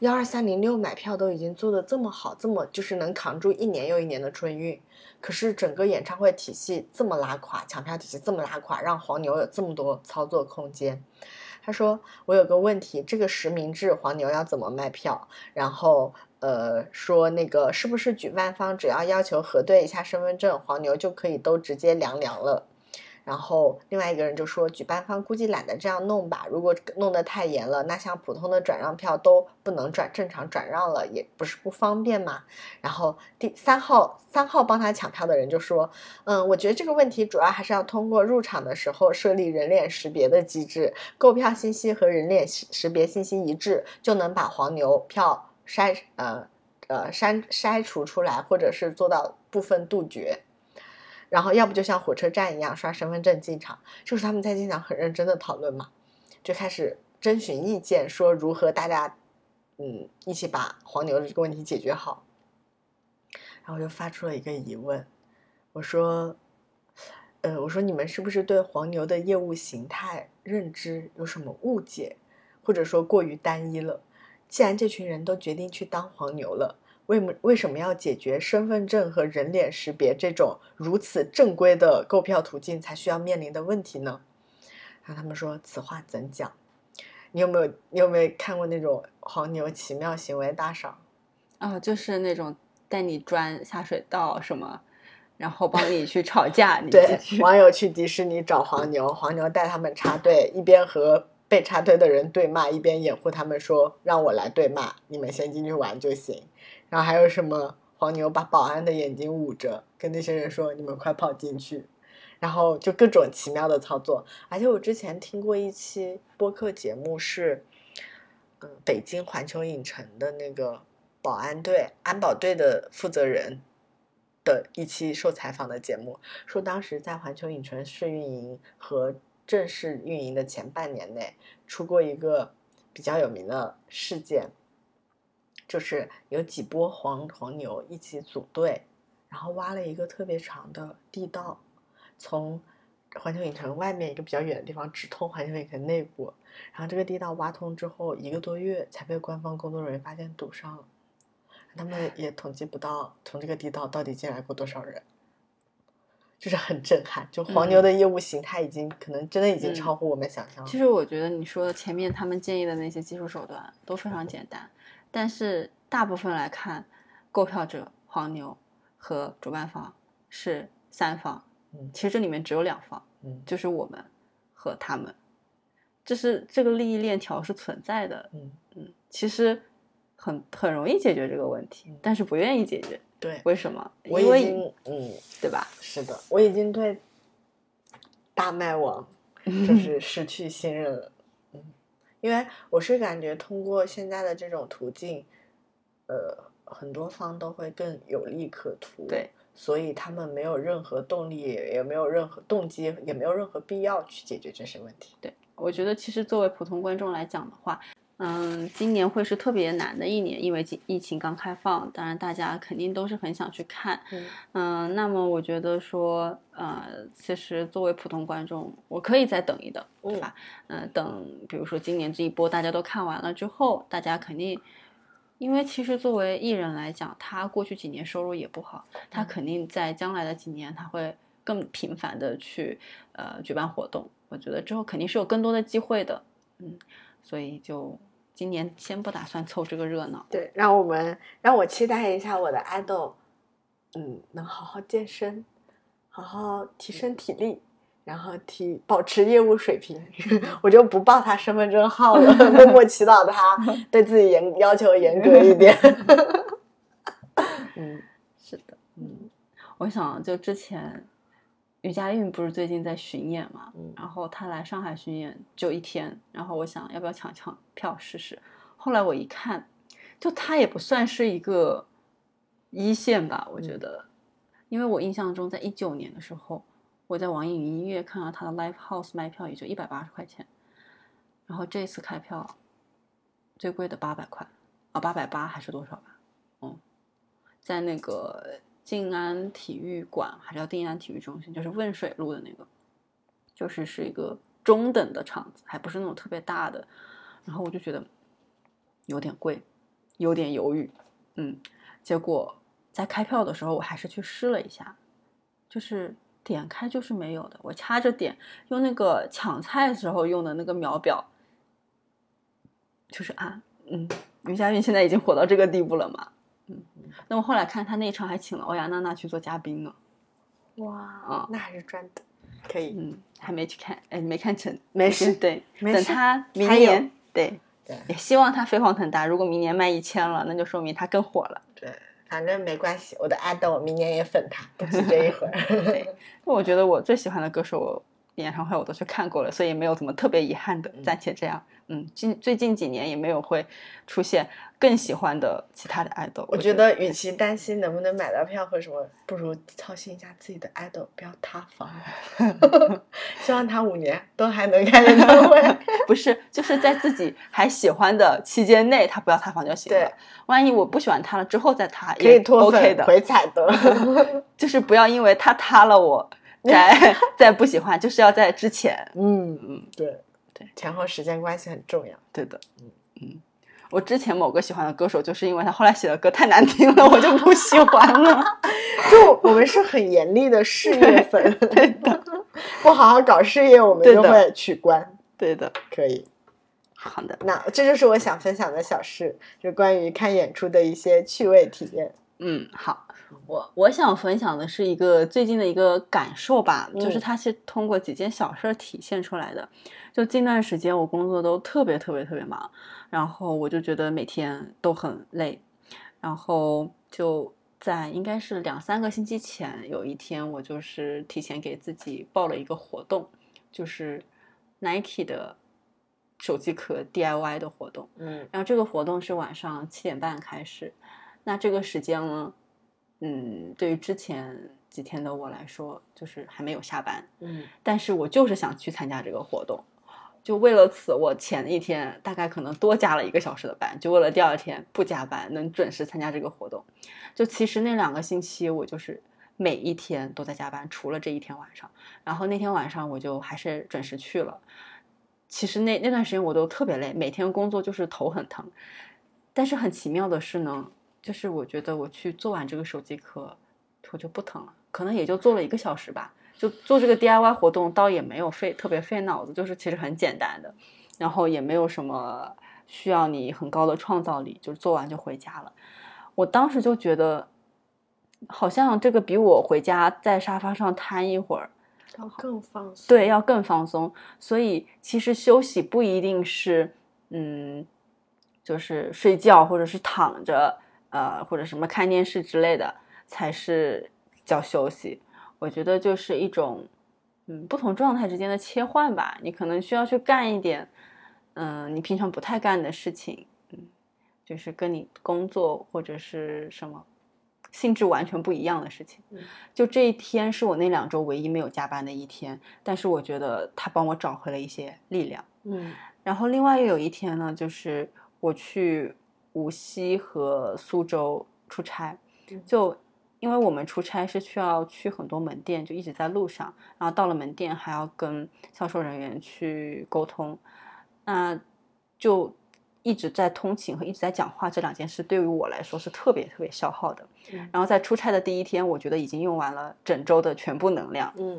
[SPEAKER 2] 幺二三零六买票都已经做的这么好，这么就是能扛住一年又一年的春运，可是整个演唱会体系这么拉垮，抢票体系这么拉垮，让黄牛有这么多操作空间。他说：“我有个问题，这个实名制黄牛要怎么卖票？然后，呃，说那个是不是举办方只要要求核对一下身份证，黄牛就可以都直接凉凉了？”然后另外一个人就说，举办方估计懒得这样弄吧，如果弄得太严了，那像普通的转让票都不能转正常转让了，也不是不方便嘛。然后第三号三号帮他抢票的人就说，嗯，我觉得这个问题主要还是要通过入场的时候设立人脸识别的机制，购票信息和人脸识别信息一致，就能把黄牛票筛呃呃筛筛除出来，或者是做到部分杜绝。然后要不就像火车站一样刷身份证进场，就是他们在进场很认真的讨论嘛，就开始征询意见，说如何大家嗯一起把黄牛的这个问题解决好。然后我就发出了一个疑问，我说，呃，我说你们是不是对黄牛的业务形态认知有什么误解，或者说过于单一了？既然这群人都决定去当黄牛了。为么为什么要解决身份证和人脸识别这种如此正规的购票途径才需要面临的问题呢？然后他们说此话怎讲？你有没有你有没有看过那种黄牛奇妙行为大赏？
[SPEAKER 1] 啊，就是那种带你钻下水道什么，然后帮你去吵架。
[SPEAKER 2] 对，网友去迪士尼找黄牛，黄牛带他们插队，一边和被插队的人对骂，一边掩护他们说让我来对骂，你们先进去玩就行。然后还有什么黄牛把保安的眼睛捂着，跟那些人说：“你们快跑进去。”然后就各种奇妙的操作。而且我之前听过一期播客节目，是嗯北京环球影城的那个保安队安保队的负责人的一期受采访的节目，说当时在环球影城试运营和正式运营的前半年内，出过一个比较有名的事件。就是有几波黄黄牛一起组队，然后挖了一个特别长的地道，从环球影城外面一个比较远的地方直通环球影城内部。然后这个地道挖通之后，一个多月才被官方工作人员发现堵上了。他们也统计不到从这个地道到底进来过多少人，就是很震撼。就黄牛的业务形态已经可能真的已经超乎我们想象。
[SPEAKER 1] 其实我觉得你说的前面他们建议的那些技术手段都非常简单。但是大部分来看，购票者黄牛和主办方是三方，
[SPEAKER 2] 嗯，
[SPEAKER 1] 其实这里面只有两方，
[SPEAKER 2] 嗯，
[SPEAKER 1] 就是我们和他们，这是这个利益链条是存在的，
[SPEAKER 2] 嗯
[SPEAKER 1] 嗯，其实很很容易解决这个问题，但是不愿意解决，
[SPEAKER 2] 对，
[SPEAKER 1] 为什么？
[SPEAKER 2] 我已经，嗯，
[SPEAKER 1] 对吧？
[SPEAKER 2] 是的，我已经对大麦网就是失去信任了。因为我是感觉通过现在的这种途径，呃，很多方都会更有利可图，
[SPEAKER 1] 对，
[SPEAKER 2] 所以他们没有任何动力，也没有任何动机，也没有任何必要去解决这些问题。
[SPEAKER 1] 对，我觉得其实作为普通观众来讲的话。嗯，今年会是特别难的一年，因为疫情刚开放，当然大家肯定都是很想去看。嗯，那么我觉得说，呃，其实作为普通观众，我可以再等一等，对吧？嗯，等比如说今年这一波大家都看完了之后，大家肯定，因为其实作为艺人来讲，他过去几年收入也不好，他肯定在将来的几年他会更频繁的去呃举办活动，我觉得之后肯定是有更多的机会的。嗯。所以就今年先不打算凑这个热闹。
[SPEAKER 2] 对，让我们让我期待一下我的爱豆，嗯，能好好健身，好好提升体力，然后提保持业务水平。我就不报他身份证号了，默默祈祷他 对自己严要求严格一点。
[SPEAKER 1] 嗯，是的，嗯，我想就之前。于佳韵不是最近在巡演嘛，然后她来上海巡演就一天，然后我想要不要抢抢票试试。后来我一看，就她也不算是一个一线吧，我觉得，因为我印象中在一九年的时候，我在网易云音乐看到她的 Live House 卖票也就一百八十块钱，然后这次开票最贵的八百块，啊八百八还是多少吧？嗯，在那个静安体育馆，还是叫静安体育中心，就是汶水路的那个，就是是一个中等的场子，还不是那种特别大的。然后我就觉得有点贵，有点犹豫，嗯，结果在开票的时候，我还是去试了一下，就是点开就是没有的，我掐着点，用那个抢菜的时候用的那个秒表，就是啊，嗯，于佳韵现在已经火到这个地步了嘛，嗯，那我后来看他那一场还请了欧阳娜娜去做嘉宾呢，
[SPEAKER 2] 哇，
[SPEAKER 1] 啊
[SPEAKER 2] 那还是赚的，可以，
[SPEAKER 1] 嗯，还没去看，哎，没看成，
[SPEAKER 2] 没事
[SPEAKER 1] 对，
[SPEAKER 2] 没事
[SPEAKER 1] 等他明年，对，
[SPEAKER 2] 对
[SPEAKER 1] 也希望他飞黄腾达。如果明年卖一千了，那就说明他更火了。
[SPEAKER 2] 对，反正没关系，我的爱豆我明年也粉他，不急 这一会儿。
[SPEAKER 1] 对，我觉得我最喜欢的歌手演唱会我都去看过了，所以没有怎么特别遗憾的，暂且这样。嗯，近最近几年也没有会出现更喜欢的其他的爱豆。
[SPEAKER 2] 我觉得，与其担心能不能买到票或什么，不如操心一下自己的爱豆不要塌房。希望他五年都还能开演唱会。
[SPEAKER 1] 不是，就是在自己还喜欢的期间内，他不要塌房就行了。
[SPEAKER 2] 对，
[SPEAKER 1] 万一我不喜欢他了之后再塌，
[SPEAKER 2] 可以脱
[SPEAKER 1] OK
[SPEAKER 2] 粉
[SPEAKER 1] 的。
[SPEAKER 2] 回踩的。
[SPEAKER 1] 就是不要因为他塌了我 再再不喜欢，就是要在之前。
[SPEAKER 2] 嗯嗯，对
[SPEAKER 1] 对，
[SPEAKER 2] 前后时间关系很重要。
[SPEAKER 1] 对的，嗯嗯，我之前某个喜欢的歌手，就是因为他后来写的歌太难听了，我就不喜欢了。
[SPEAKER 2] 就我们是很严厉的事业粉，对的，不好好搞事业，我们就会取关。
[SPEAKER 1] 对的，
[SPEAKER 2] 可以，
[SPEAKER 1] 好的，
[SPEAKER 2] 那这就是我想分享的小事，就关于看演出的一些趣味体验。
[SPEAKER 1] 嗯，好。我我想分享的是一个最近的一个感受吧，就是
[SPEAKER 2] 嗯
[SPEAKER 1] 它是通过几件小事儿体现出来的。就近段时间我工作都特别特别特别忙，然后我就觉得每天都很累，然后就在应该是两三个星期前，有一天我就是提前给自己报了一个活动，就是 Nike 的手机壳 DIY 的活动。
[SPEAKER 2] 嗯
[SPEAKER 1] 然后这个活动是晚上七点半开始，那这个时间呢，嗯，对于之前几天的我来说，就是还没有下班，
[SPEAKER 2] 嗯
[SPEAKER 1] 但是我就是想去参加这个活动，就为了此，我前一天大概可能多加了一个小时的班，就为了第二天不加班，能准时参加这个活动。就其实那两个星期，我就是每一天都在加班，除了这一天晚上。然后那天晚上我就还是准时去了。其实那那段时间我都特别累，每天工作就是头很疼。但是很奇妙的是呢，就是我觉得我去做完这个手机壳，头就不疼了，可能也就做了一个小时吧。就做这个 DIY 活动，倒也没有费特别费脑子，就是其实很简单的，然后也没有什么需要你很高的创造力，就是做完就回家了。我当时就觉得，好像这个比我回家在沙发上瘫一会儿，
[SPEAKER 2] 要更放松。
[SPEAKER 1] 对，要更放松。所以其实休息不一定是，嗯，就是睡觉或者是躺着，呃，或者什么看电视之类的才是叫休息。我觉得就是一种，嗯，不同状态之间的切换吧。你可能需要去干一点，嗯，你平常不太干的事情，嗯，就是跟你工作或者是什么性质完全不一样的事情。
[SPEAKER 2] 嗯
[SPEAKER 1] 就这一天是我那两周唯一没有加班的一天，但是我觉得他帮我找回了一些力量。
[SPEAKER 2] 嗯
[SPEAKER 1] 然后另外又有一天呢，就是我去无锡和苏州出差
[SPEAKER 2] 嗯，
[SPEAKER 1] 就因为我们出差是需要去很多门店，就一直在路上，然后到了门店还要跟销售人员去沟通，那就一直在通勤和一直在讲话这两件事对于我来说是特别特别消耗的。
[SPEAKER 2] 嗯
[SPEAKER 1] 然后在出差的第一天，我觉得已经用完了整周的全部能量。
[SPEAKER 2] 嗯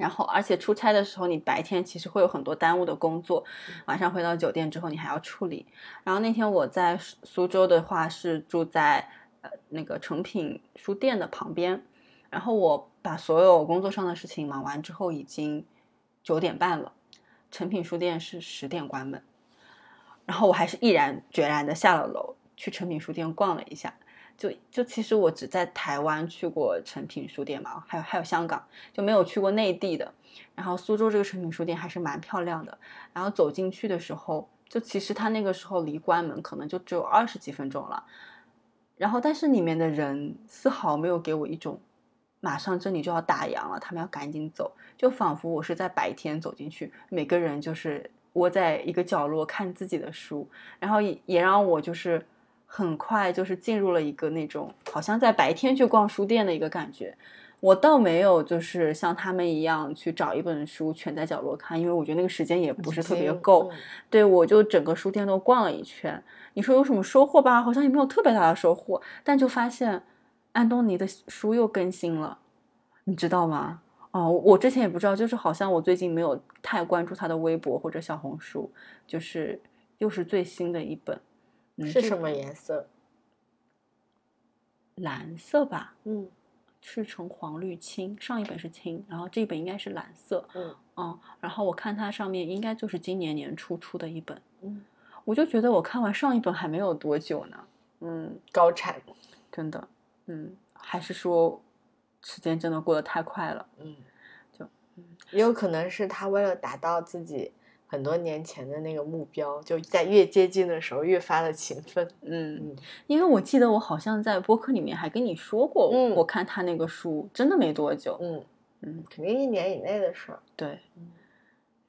[SPEAKER 1] 然后，而且出差的时候，你白天其实会有很多耽误的工作，晚上回到酒店之后，你还要处理。然后那天我在苏苏州的话是住在呃那个诚品书店的旁边，然后我把所有工作上的事情忙完之后，已经九点半了，诚品书店是十点关门，然后我还是毅然决然的下了楼，去诚品书店逛了一下。就就其实我只在台湾去过诚品书店嘛，还有还有香港，就没有去过内地的。然后苏州这个诚品书店还是蛮漂亮的。然后走进去的时候，就其实它那个时候离关门可能就只有二十几分钟了。然后但是里面的人丝毫没有给我一种马上这里就要打烊了，他们要赶紧走，就仿佛我是在白天走进去，每个人就是窝在一个角落看自己的书，然后也也让我就是很快就是进入了一个那种好像在白天去逛书店的一个感觉。我倒没有就是像他们一样去找一本书蜷在角落看，因为我觉得那个时间也不是特别够。
[SPEAKER 2] 嗯
[SPEAKER 1] 对我就整个书店都逛了一圈。你说有什么收获吧？好像也没有特别大的收获，但就发现安东尼的书又更新了，你知道吗？哦，我之前也不知道，就是好像我最近没有太关注他的微博或者小红书，就是又是最新的一本，嗯
[SPEAKER 2] 是什么颜色？
[SPEAKER 1] 蓝色吧，
[SPEAKER 2] 嗯。
[SPEAKER 1] 赤橙黄绿青，上一本是青，然后这一本应该是蓝色，
[SPEAKER 2] 嗯。
[SPEAKER 1] 嗯，然后我看它上面应该就是今年年初出的一本，
[SPEAKER 2] 嗯，
[SPEAKER 1] 我就觉得我看完上一本还没有多久呢，嗯，
[SPEAKER 2] 高产。
[SPEAKER 1] 真的，嗯，还是说时间真的过得太快了，
[SPEAKER 2] 嗯，
[SPEAKER 1] 就嗯。
[SPEAKER 2] 也有可能是他为了达到自己很多年前的那个目标，就在越接近的时候越发的勤奋。
[SPEAKER 1] 嗯
[SPEAKER 2] 嗯，
[SPEAKER 1] 因为我记得我好像在播客里面还跟你说过，
[SPEAKER 2] 嗯
[SPEAKER 1] 我看他那个书真的没多久，
[SPEAKER 2] 嗯，
[SPEAKER 1] 嗯，
[SPEAKER 2] 肯定一年以内的事儿。
[SPEAKER 1] 对，
[SPEAKER 2] 嗯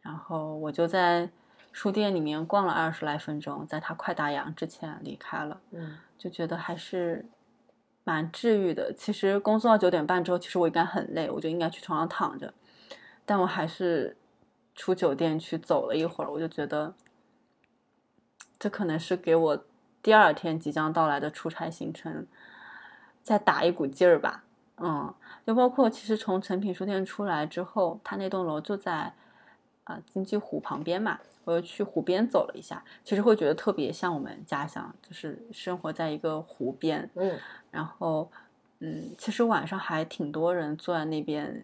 [SPEAKER 1] 然后我就在书店里面逛了二十来分钟，在他快打烊之前离开了，
[SPEAKER 2] 嗯
[SPEAKER 1] 就觉得还是蛮治愈的。其实工作到九点半之后，其实我应该很累，我就应该去床上躺着，但我还是出酒店去走了一会儿，我就觉得这可能是给我第二天即将到来的出差行程再打一股劲儿吧。嗯，就包括其实从诚品书店出来之后，它那栋楼就在啊、呃金鸡湖旁边嘛，我又去湖边走了一下，其实会觉得特别像我们家乡，就是生活在一个湖边，
[SPEAKER 2] 嗯
[SPEAKER 1] 然后嗯，其实晚上还挺多人坐在那边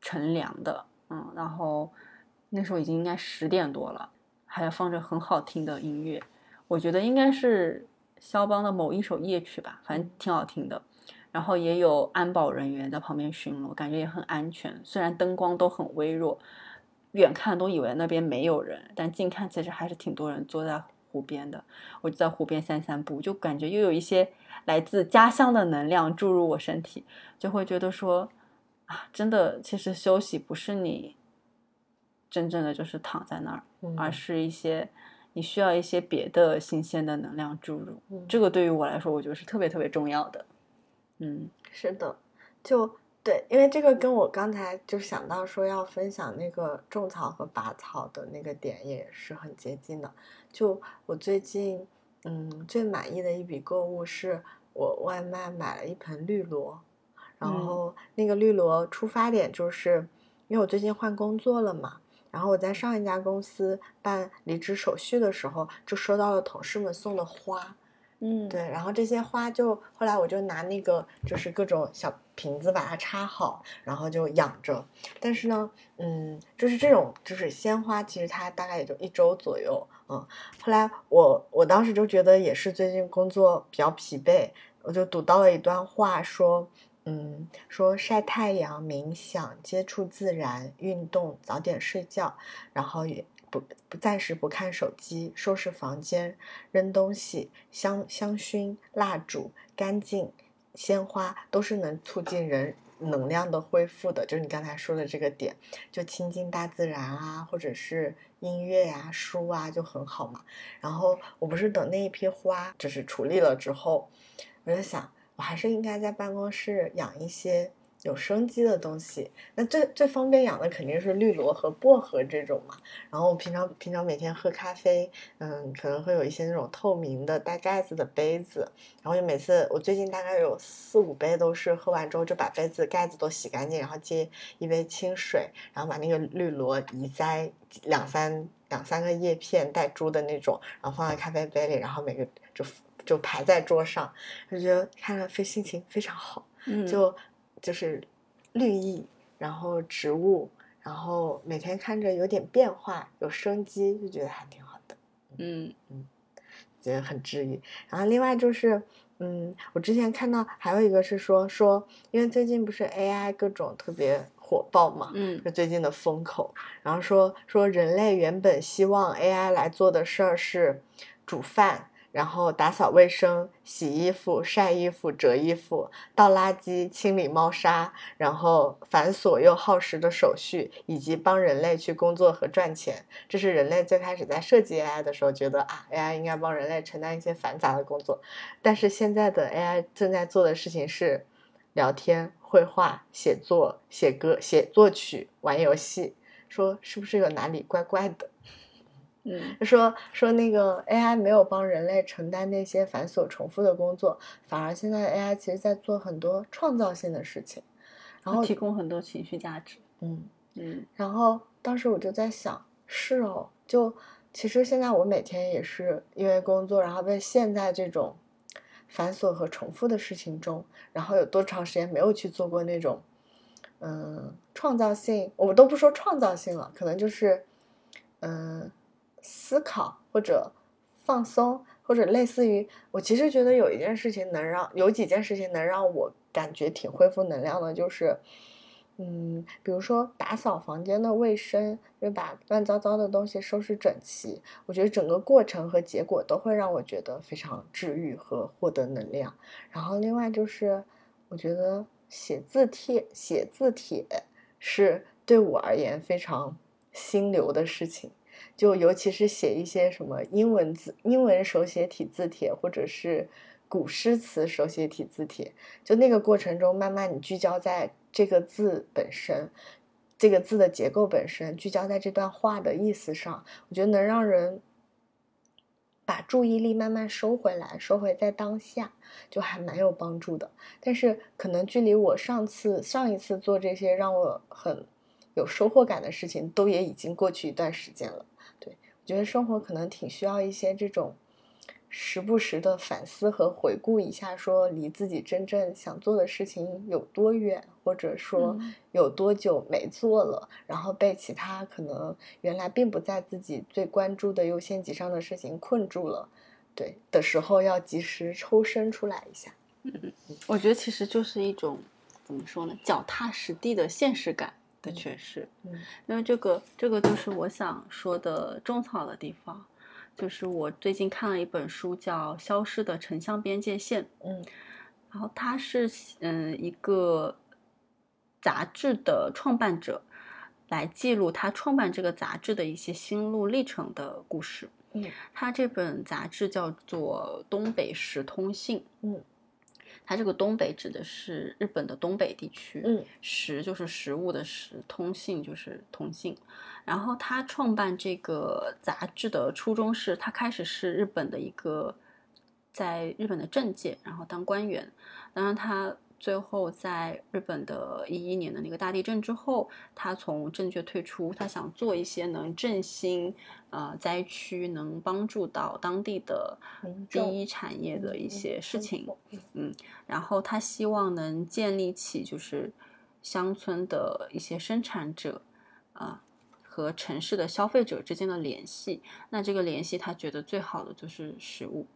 [SPEAKER 1] 乘凉的，嗯，然后那时候已经应该十点多了，还要放着很好听的音乐，我觉得应该是肖邦的某一首夜曲吧，反正挺好听的。然后也有安保人员在旁边巡逻，感觉也很安全。虽然灯光都很微弱，远看都以为那边没有人，但近看其实还是挺多人坐在湖边的。我就在湖边散散步，就感觉又有一些来自家乡的能量注入我身体，就会觉得说啊，真的，其实休息不是你真正的就是躺在那儿，
[SPEAKER 2] 嗯，
[SPEAKER 1] 而是一些你需要一些别的新鲜的能量注入。
[SPEAKER 2] 嗯
[SPEAKER 1] 这个对于我来说，我觉得是特别特别重要的。嗯
[SPEAKER 2] 是的，就对，因为这个跟我刚才就想到说要分享那个种草和拔草的那个点也是很接近的。就我最近，嗯，最满意的一笔购物是我外卖买了一盆绿萝，然
[SPEAKER 1] 嗯
[SPEAKER 2] 后那个绿萝出发点就是因为我最近换工作了嘛。然后我在上一家公司办离职手续的时候，就收到了同事们送的花，
[SPEAKER 1] 嗯，
[SPEAKER 2] 对，然后这些花就后来我就拿那个就是各种小瓶子把它插好，然后就养着。但是呢，嗯，就是这种就是鲜花，其实它大概也就一周左右，嗯。后来我我当时就觉得也是最近工作比较疲惫，我就读到了一段话说。嗯，说晒太阳、冥想、接触自然、运动、早点睡觉，然后也不不暂时不看手机，收拾房间，扔东西、香香薰、蜡烛、干净、鲜花，都是能促进人能量的恢复的。就是你刚才说的这个点，就亲近大自然啊，或者是音乐呀、书啊，就很好嘛。然后我不是等那一批花就是处理了之后，我就想，我还是应该在办公室养一些有生机的东西。那最最方便养的肯定是绿萝和薄荷这种嘛。然后我平常平常每天喝咖啡，嗯，可能会有一些那种透明的带盖子的杯子，然后就每次我最近大概有四五杯都是喝完之后就把杯子盖子都洗干净，然后接一杯清水，然后把那个绿萝移栽两三两三个叶片带珠的那种，然后放在咖啡杯里，然后每个就就排在桌上，就觉得看了非心情非常好。
[SPEAKER 1] 嗯，
[SPEAKER 2] 就就是绿意，然后植物，然后每天看着有点变化，有生机，就觉得还挺好的，
[SPEAKER 1] 嗯
[SPEAKER 2] 觉得很治愈。然后另外就是，嗯，我之前看到还有一个是说说，因为最近不是 AI 各种特别火爆嘛，
[SPEAKER 1] 嗯
[SPEAKER 2] 是最近的风口，然后说说人类原本希望 AI 来做的事儿是煮饭。然后打扫卫生、洗衣服、晒衣服、折衣服、倒垃圾、清理猫砂，然后繁琐又耗时的手续，以及帮人类去工作和赚钱。这是人类最开始在设计 AI 的时候觉得啊，AI 应该帮人类承担一些繁杂的工作。但是现在的 AI 正在做的事情是聊天、绘画、写作、写歌、写作曲、玩游戏。说是不是有哪里怪怪的？
[SPEAKER 1] 嗯，
[SPEAKER 2] 说说那个 AI 没有帮人类承担那些繁琐重复的工作，反而现在 AI 其实在做很多创造性的事情，然后
[SPEAKER 1] 提供很多情绪价值。
[SPEAKER 2] 嗯
[SPEAKER 1] 嗯。
[SPEAKER 2] 然后当时我就在想，是哦，就其实现在我每天也是因为工作，然后被陷在这种繁琐和重复的事情中，然后有多长时间没有去做过那种嗯创造性，我都不说创造性了，可能就是嗯思考或者放松，或者类似于我其实觉得有一件事情能让有几件事情能让我感觉挺恢复能量的，就是。嗯，比如说打扫房间的卫生，就把乱糟糟的东西收拾整齐。我觉得整个过程和结果都会让我觉得非常治愈和获得能量。然后另外就是，我觉得写字帖、写字帖是对我而言非常心流的事情。就尤其是写一些什么英文字、英文手写体字帖，或者是古诗词手写体字帖，就那个过程中，慢慢你聚焦在这个字本身，这个字的结构本身，聚焦在这段话的意思上，我觉得能让人把注意力慢慢收回来，收回在当下，就还蛮有帮助的。但是可能距离我上次上一次做这些让我很有收获感的事情，都也已经过去一段时间了。对我觉得生活可能挺需要一些这种。时不时的反思和回顾一下，说离自己真正想做的事情有多远，或者说有多久没做了，然后被其他可能原来并不在自己最关注的优先级上的事情困住了，对的时候要及时抽身出来一下。
[SPEAKER 1] 嗯，我觉得其实就是一种怎么说呢，脚踏实地的现实感的诠释。
[SPEAKER 2] 嗯，
[SPEAKER 1] 因为这个这个就是我想说的种草的地方。就是我最近看了一本书，叫《消失的城乡边界线》。
[SPEAKER 2] 嗯，
[SPEAKER 1] 然后他是嗯一个杂志的创办者，来记录他创办这个杂志的一些心路历程的故事。
[SPEAKER 2] 嗯，
[SPEAKER 1] 他这本杂志叫做《东北时通信》。
[SPEAKER 2] 嗯。
[SPEAKER 1] 它这个东北指的是日本的东北地区，
[SPEAKER 2] 嗯，
[SPEAKER 1] 食就是食物的食，通信就是通信。然后他创办这个杂志的初衷是他开始是日本的一个在日本的政界，然后当官员，当然他。最后，在日本的一一年的那个大地震之后，他从政界退出，他想做一些能振兴呃灾区、能帮助到当地的第一产业的一些事情。嗯，然后他希望能建立起就是乡村的一些生产者啊和城市的消费者之间的联系。那这个联系，他觉得最好的就是食物，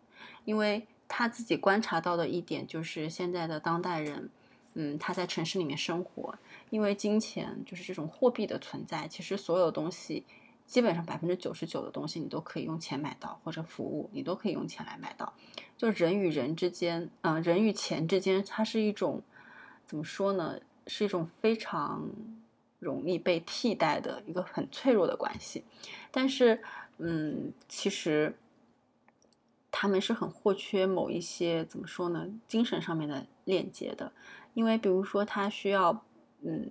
[SPEAKER 1] 因为。他自己观察到的一点就是，现在的当代人，嗯，他在城市里面生活，因为金钱就是这种货币的存在，其实所有东西，基本上百分之九十九的东西你都可以用钱买到，或者服务你都可以用钱来买到。就人与人之间，嗯，人与钱之间，它是一种怎么说呢？是一种非常容易被替代的一个很脆弱的关系。但是，嗯，其实。他们是很或缺某一些怎么说呢？精神上面的链接的，因为比如说他需要，嗯，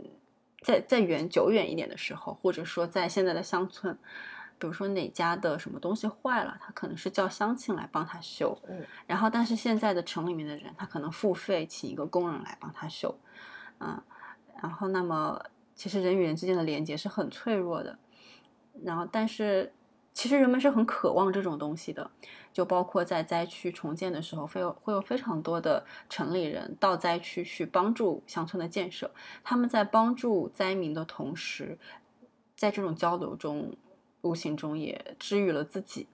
[SPEAKER 1] 在在远久远一点的时候，或者说在现在的乡村，比如说哪家的什么东西坏了，他可能是叫乡亲来帮他修，
[SPEAKER 2] 嗯，
[SPEAKER 1] 然后但是现在的城里面的人，他可能付费请一个工人来帮他修，嗯，然后那么其实人与人之间的连接是很脆弱的，然后但是。其实人们是很渴望这种东西的，就包括在灾区重建的时候，会有会有非常多的城里人到灾区去帮助乡村的建设。他们在帮助灾民的同时，在这种交流中，无形中也治愈了自己。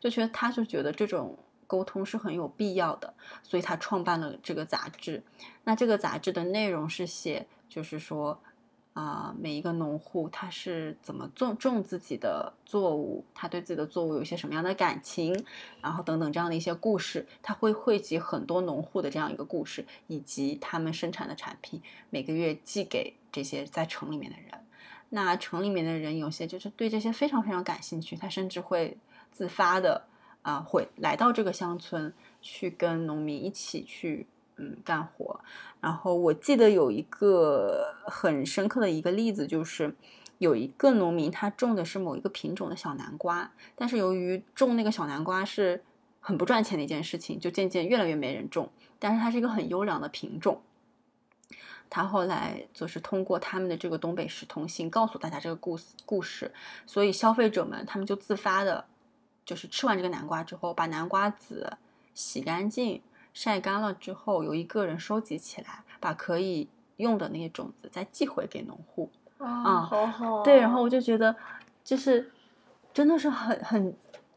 [SPEAKER 1] 就觉得他就觉得这种沟通是很有必要的，所以他创办了这个杂志。那这个杂志的内容是写，就是说。啊、每一个农户他是怎么种种自己的作物，他对自己的作物有一些什么样的感情，然后等等这样的一些故事，他会汇集很多农户的这样一个故事，以及他们生产的产品，每个月寄给这些在城里面的人。那城里面的人有些就是对这些非常非常感兴趣，他甚至会自发的啊、会来到这个乡村去跟农民一起去嗯干活。然后我记得有一个很深刻的一个例子，就是有一个农民他种的是某一个品种的小南瓜，但是由于种那个小南瓜是很不赚钱的一件事情，就渐渐越来越没人种。但是它是一个很优良的品种，他后来就是通过他们的这个东北食通信告诉大家这个故事故事，所以消费者们他们就自发的，就是吃完这个南瓜之后，把南瓜籽洗干净、晒干了之后，有一个人收集起来，把可以用的那些种子再寄回给农户。
[SPEAKER 2] 啊，好好。
[SPEAKER 1] 对，然后我就觉得，就是真的是很很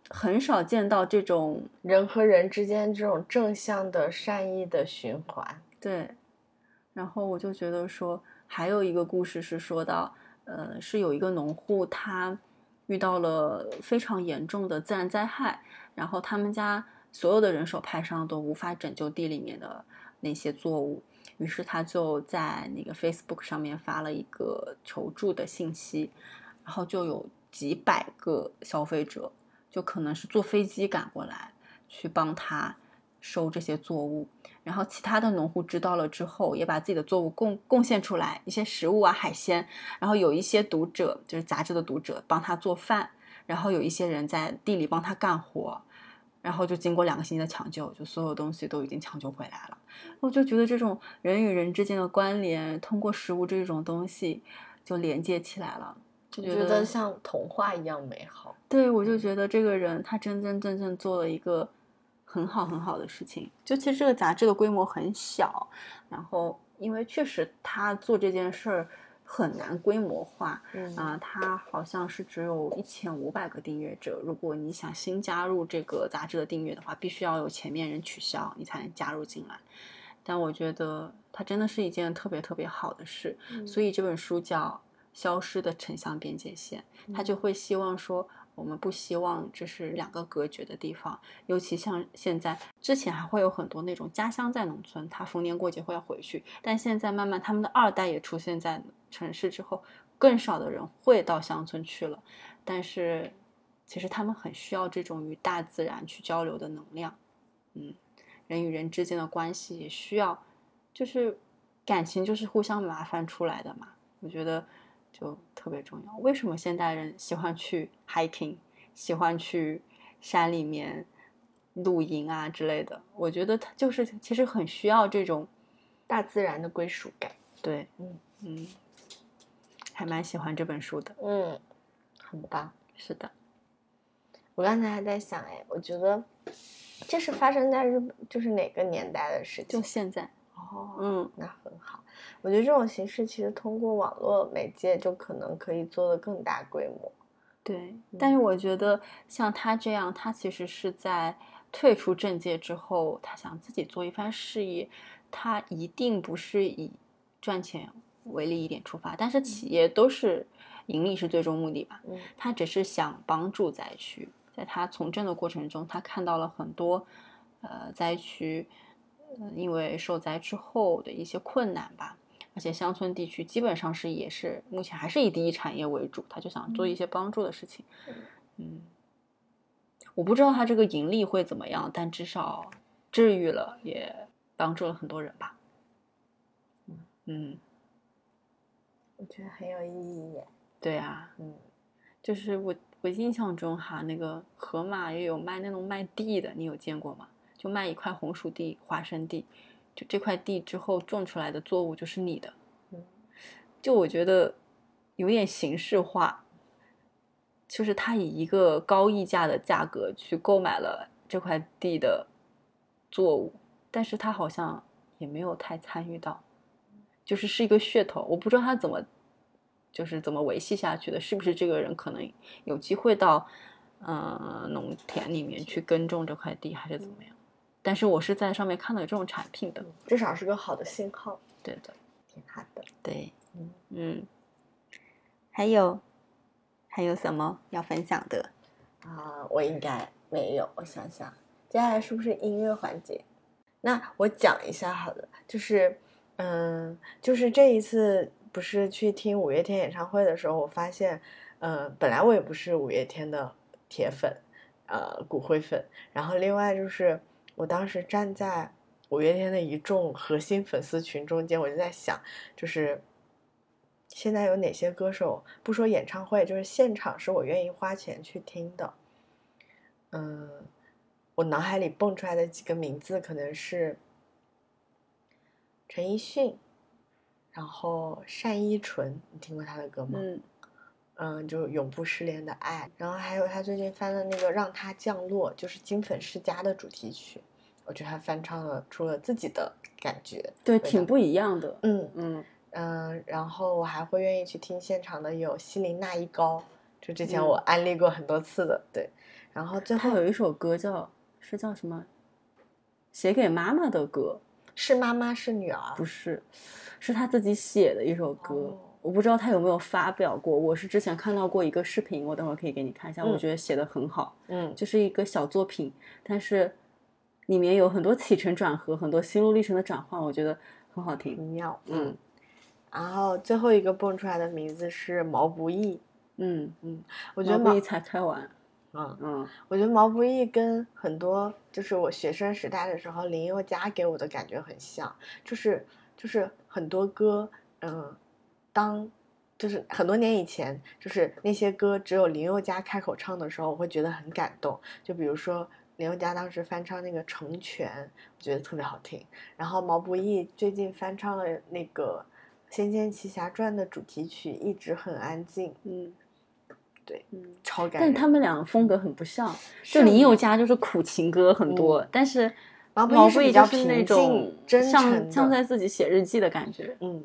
[SPEAKER 1] 很少见到这种
[SPEAKER 2] 人和人之间这种正向的善意的循环。
[SPEAKER 1] 对，然后我就觉得说，还有一个故事是说到，呃，是有一个农户他遇到了非常严重的自然灾害，然后他们家所有的人手派上都无法拯救地里面的那些作物，于是他就在那个 Facebook 上面发了一个求助的信息，然后就有几百个消费者，就可能是坐飞机赶过来去帮他收这些作物。然后其他的农户知道了之后，也把自己的作物贡贡献出来，一些食物啊、海鲜。然后有一些读者，就是杂志的读者，帮他做饭。然后有一些人在地里帮他干活。然后就经过两个星期的抢救，就所有东西都已经抢救回来了。我就觉得这种人与人之间的关联，通过食物这种东西就连接起来了，就
[SPEAKER 2] 觉
[SPEAKER 1] 觉
[SPEAKER 2] 得像童话一样美好。
[SPEAKER 1] 对，我就觉得这个人他真真正正做了一个很好很好的事情。就其实这个杂志的规模很小，然后因为确实他做这件事儿很难规模化
[SPEAKER 2] 嗯
[SPEAKER 1] 啊、它好像是只有一千五百个订阅者。如果你想新加入这个杂志的订阅的话，必须要有前面人取消，你才能加入进来。但我觉得它真的是一件特别特别好的事，
[SPEAKER 2] 嗯
[SPEAKER 1] 所以这本书叫《消失的城乡边界线》，他就会希望说，我们不希望这是两个隔绝的地方，尤其像现在，之前还会有很多那种家乡在农村，他逢年过节会要回去，但现在慢慢他们的二代也出现在城市之后，更少的人会到乡村去了，但是其实他们很需要这种与大自然去交流的能量，嗯，人与人之间的关系也需要，就是感情就是互相麻烦出来的嘛，我觉得就特别重要。为什么现代人喜欢去 hiking，喜欢去山里面露营啊之类的？我觉得他就是其实很需要这种，
[SPEAKER 2] 大自然的归属感。
[SPEAKER 1] 对，
[SPEAKER 2] 嗯
[SPEAKER 1] 嗯，还蛮喜欢这本书的。
[SPEAKER 2] 嗯，很棒。
[SPEAKER 1] 是的，
[SPEAKER 2] 我刚才还在想，哎，我觉得这是发生在日本，就是哪个年代的事情？
[SPEAKER 1] 就现在，
[SPEAKER 2] 哦，
[SPEAKER 1] 嗯，
[SPEAKER 2] 那很好。我觉得这种形式其实通过网络媒介就可能可以做得更大规模。
[SPEAKER 1] 对。但是我觉得像他这样，他其实是在退出政界之后，他想自己做一番事业，他一定不是以赚钱为利益点出发，但是企业都是盈利是最终目的吧。
[SPEAKER 2] 嗯
[SPEAKER 1] 他只是想帮助灾区，在他从政的过程中，他看到了很多呃灾区，呃因为受灾之后的一些困难吧，而且乡村地区基本上是也是目前还是以第一产业为主，他就想做一些帮助的事情。嗯，我不知道他这个盈利会怎么样，但至少治愈了，也帮助了很多人吧。嗯，
[SPEAKER 2] 我觉得很有意义耶。
[SPEAKER 1] 对啊，
[SPEAKER 2] 嗯
[SPEAKER 1] 就是我我印象中哈，那个河马也有卖那种卖地的，你有见过吗？就卖一块红薯地、花生地，就这块地之后种出来的作物就是你的。
[SPEAKER 2] 嗯
[SPEAKER 1] 就我觉得有点形式化，就是他以一个高溢价的价格去购买了这块地的作物，但是他好像也没有太参与到，就是是一个噱头，我不知道他怎么就是怎么维系下去的，是不是这个人可能有机会到呃农田里面去耕种这块地，还是怎么样？但是我是在上面看到有这种产品的，
[SPEAKER 2] 至少是个好的信号，
[SPEAKER 1] 对的，
[SPEAKER 2] 挺好的。
[SPEAKER 1] 对，
[SPEAKER 2] 嗯
[SPEAKER 1] 嗯，还有还有什么要分享的？
[SPEAKER 2] 啊、我应该没有。我想想，接下来是不是音乐环节？那我讲一下好了，就是，嗯，就是这一次不是去听五月天演唱会的时候，我发现，嗯，本来我也不是五月天的铁粉，呃，骨灰粉。然后另外就是，我当时站在五月天的一众核心粉丝群中间，我就在想，就是现在有哪些歌手，不说演唱会，就是现场是我愿意花钱去听的。嗯，我脑海里蹦出来的几个名字可能是陈奕迅，然后单依纯，你听过他的歌吗？
[SPEAKER 1] 嗯，
[SPEAKER 2] 就永不失联的爱，然后还有他最近翻的那个《让它降落》，就是金粉世家的主题曲，我觉得他翻唱了出了自己的感觉。
[SPEAKER 1] 对，挺不一样的。
[SPEAKER 2] 嗯
[SPEAKER 1] 嗯
[SPEAKER 2] 嗯，然后我还会愿意去听现场的有西林娜依高，就之前
[SPEAKER 1] 嗯
[SPEAKER 2] 我安利过很多次的，对。然后最后
[SPEAKER 1] 他有一首歌叫是叫什么？写给妈妈的歌，
[SPEAKER 2] 是妈妈是女儿，
[SPEAKER 1] 不是，是他自己写的一首歌。
[SPEAKER 2] 哦
[SPEAKER 1] 我不知道他有没有发表过。我是之前看到过一个视频，我等会儿可以给你看一下。我
[SPEAKER 2] 嗯
[SPEAKER 1] 觉得写的很好，
[SPEAKER 2] 嗯
[SPEAKER 1] 就是一个小作品，但是里面有很多起承转合，很多心路历程的转换，我觉得很好听。
[SPEAKER 2] 妙，
[SPEAKER 1] 嗯
[SPEAKER 2] 嗯。然后最后一个蹦出来的名字是毛不易，
[SPEAKER 1] 嗯嗯，
[SPEAKER 2] 我觉得毛
[SPEAKER 1] 毛不易，才开完。
[SPEAKER 2] 嗯，
[SPEAKER 1] 嗯
[SPEAKER 2] 我觉得毛不易跟很多就是我学生时代的时候林宥嘉给我的感觉很像，就是就是很多歌，嗯，当就是很多年以前，就是那些歌只有林宥嘉开口唱的时候，我会觉得很感动。就比如说林宥嘉当时翻唱那个《成全》，我觉得特别好听。然后毛不易最近翻唱了那个《仙剑奇侠传》的主题曲，一直很安静，
[SPEAKER 1] 嗯，
[SPEAKER 2] 对，
[SPEAKER 1] 嗯。
[SPEAKER 2] 超感人。
[SPEAKER 1] 但他们两个风格很不像，就林宥嘉就是苦情歌很多，但是
[SPEAKER 2] 毛不易是比较
[SPEAKER 1] 就是那
[SPEAKER 2] 平
[SPEAKER 1] 种
[SPEAKER 2] 静真
[SPEAKER 1] 像
[SPEAKER 2] 诚的
[SPEAKER 1] 像在自己写日记的感觉。
[SPEAKER 2] 嗯，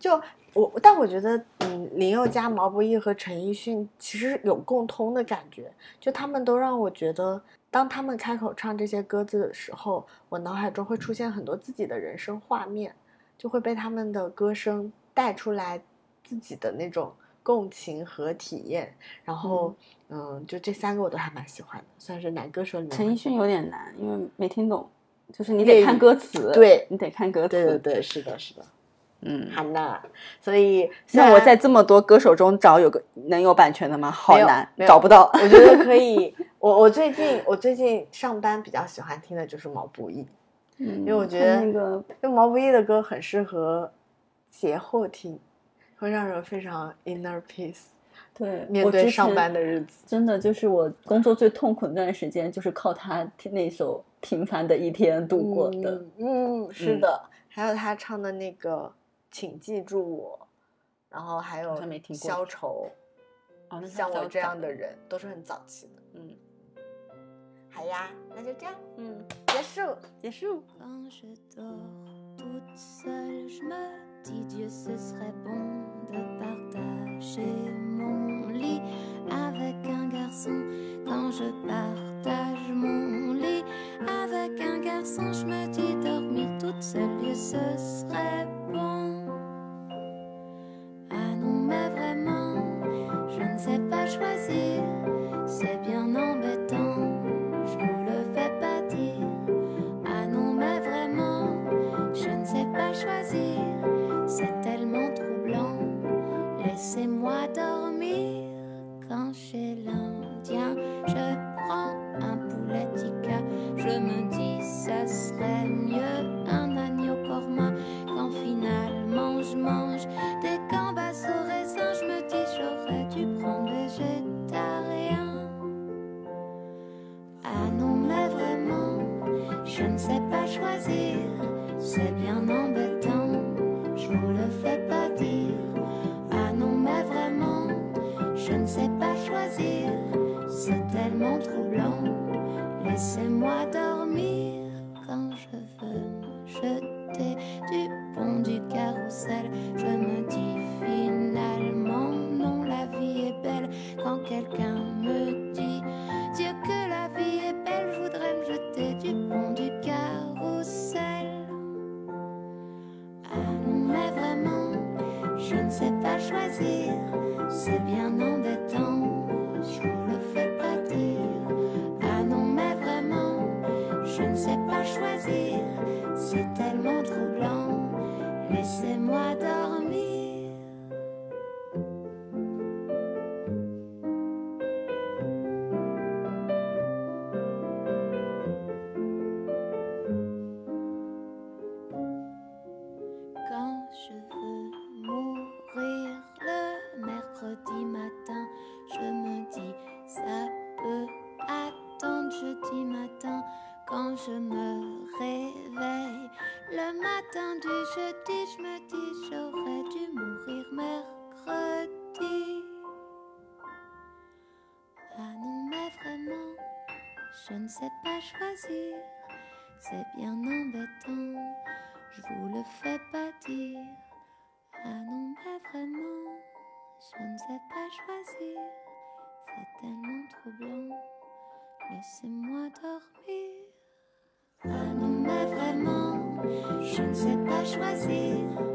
[SPEAKER 2] 就我，但我觉得，嗯，林宥嘉、毛不易和陈奕迅其实有共通的感觉，就他们都让我觉得，当他们开口唱这些歌子的时候，我脑海中会出现很多自己的人生画面，就会被他们的歌声带出来自己的那种共情和体验。然后，嗯就这三个我都还蛮喜欢的，算是男歌手里面
[SPEAKER 1] 陈奕迅有点难，因为没听懂，就是你得看歌词，
[SPEAKER 2] 对
[SPEAKER 1] 你得看歌词。
[SPEAKER 2] 对对对，是的，是的，
[SPEAKER 1] 嗯。
[SPEAKER 2] 韩娜，所以虽然
[SPEAKER 1] 那我在这么多歌手中找有个能有版权的吗？好难找不到。
[SPEAKER 2] 我觉得可以。我我最近我最近上班比较喜欢听的就是毛不易，
[SPEAKER 1] 因
[SPEAKER 2] 因为我觉得
[SPEAKER 1] 那个
[SPEAKER 2] 因为毛不易的歌很适合节后听，会让人非常 inner peace。
[SPEAKER 1] 对
[SPEAKER 2] 面对上班的日子
[SPEAKER 1] 真的就是我工作最痛苦的那段时间，就是靠他听那首《平凡的一天》度过的。
[SPEAKER 2] 嗯，嗯，是
[SPEAKER 1] 嗯
[SPEAKER 2] 的。还有他唱的那个，请记住我，然后还有消愁，
[SPEAKER 1] 哦，
[SPEAKER 2] 像我这样的人，都是很早期的。
[SPEAKER 1] 嗯
[SPEAKER 2] 好呀，那就这样
[SPEAKER 1] 嗯，
[SPEAKER 2] 结束。
[SPEAKER 1] 结束。
[SPEAKER 3] Quand je dors toute seule, je me dis Dieu, ce serait bon de partager mon lit avec un garçon. Quand je partage mon lit avec un garçon, je me dis dormir toute seule, Dieu, ce serait bon. Mais vraiment, je ne sais pas choisir, c'est bien embêtant, je vous le fais pas dire. Ah non, mais vraiment, je ne sais pas choisir. C'est tellement troublant. Laissez-moi dormir quand chez l'Indien choisir. C'est bien embêtant, je vous le fais pas dire. Ah non, mais vraiment, je ne sais pas choisir. C'est tellement troublant. Laissez-moi dormir quand je veux me jeter du pont du carrousel. Je me dis c'est bien embêtant. Je vous le fais pas dire. Ah non, mais vraiment, je ne sais pas choisir. C'est tellement troublant. Laissez-moi dormir. Ah non, mais vraiment, je ne sais pas choisir.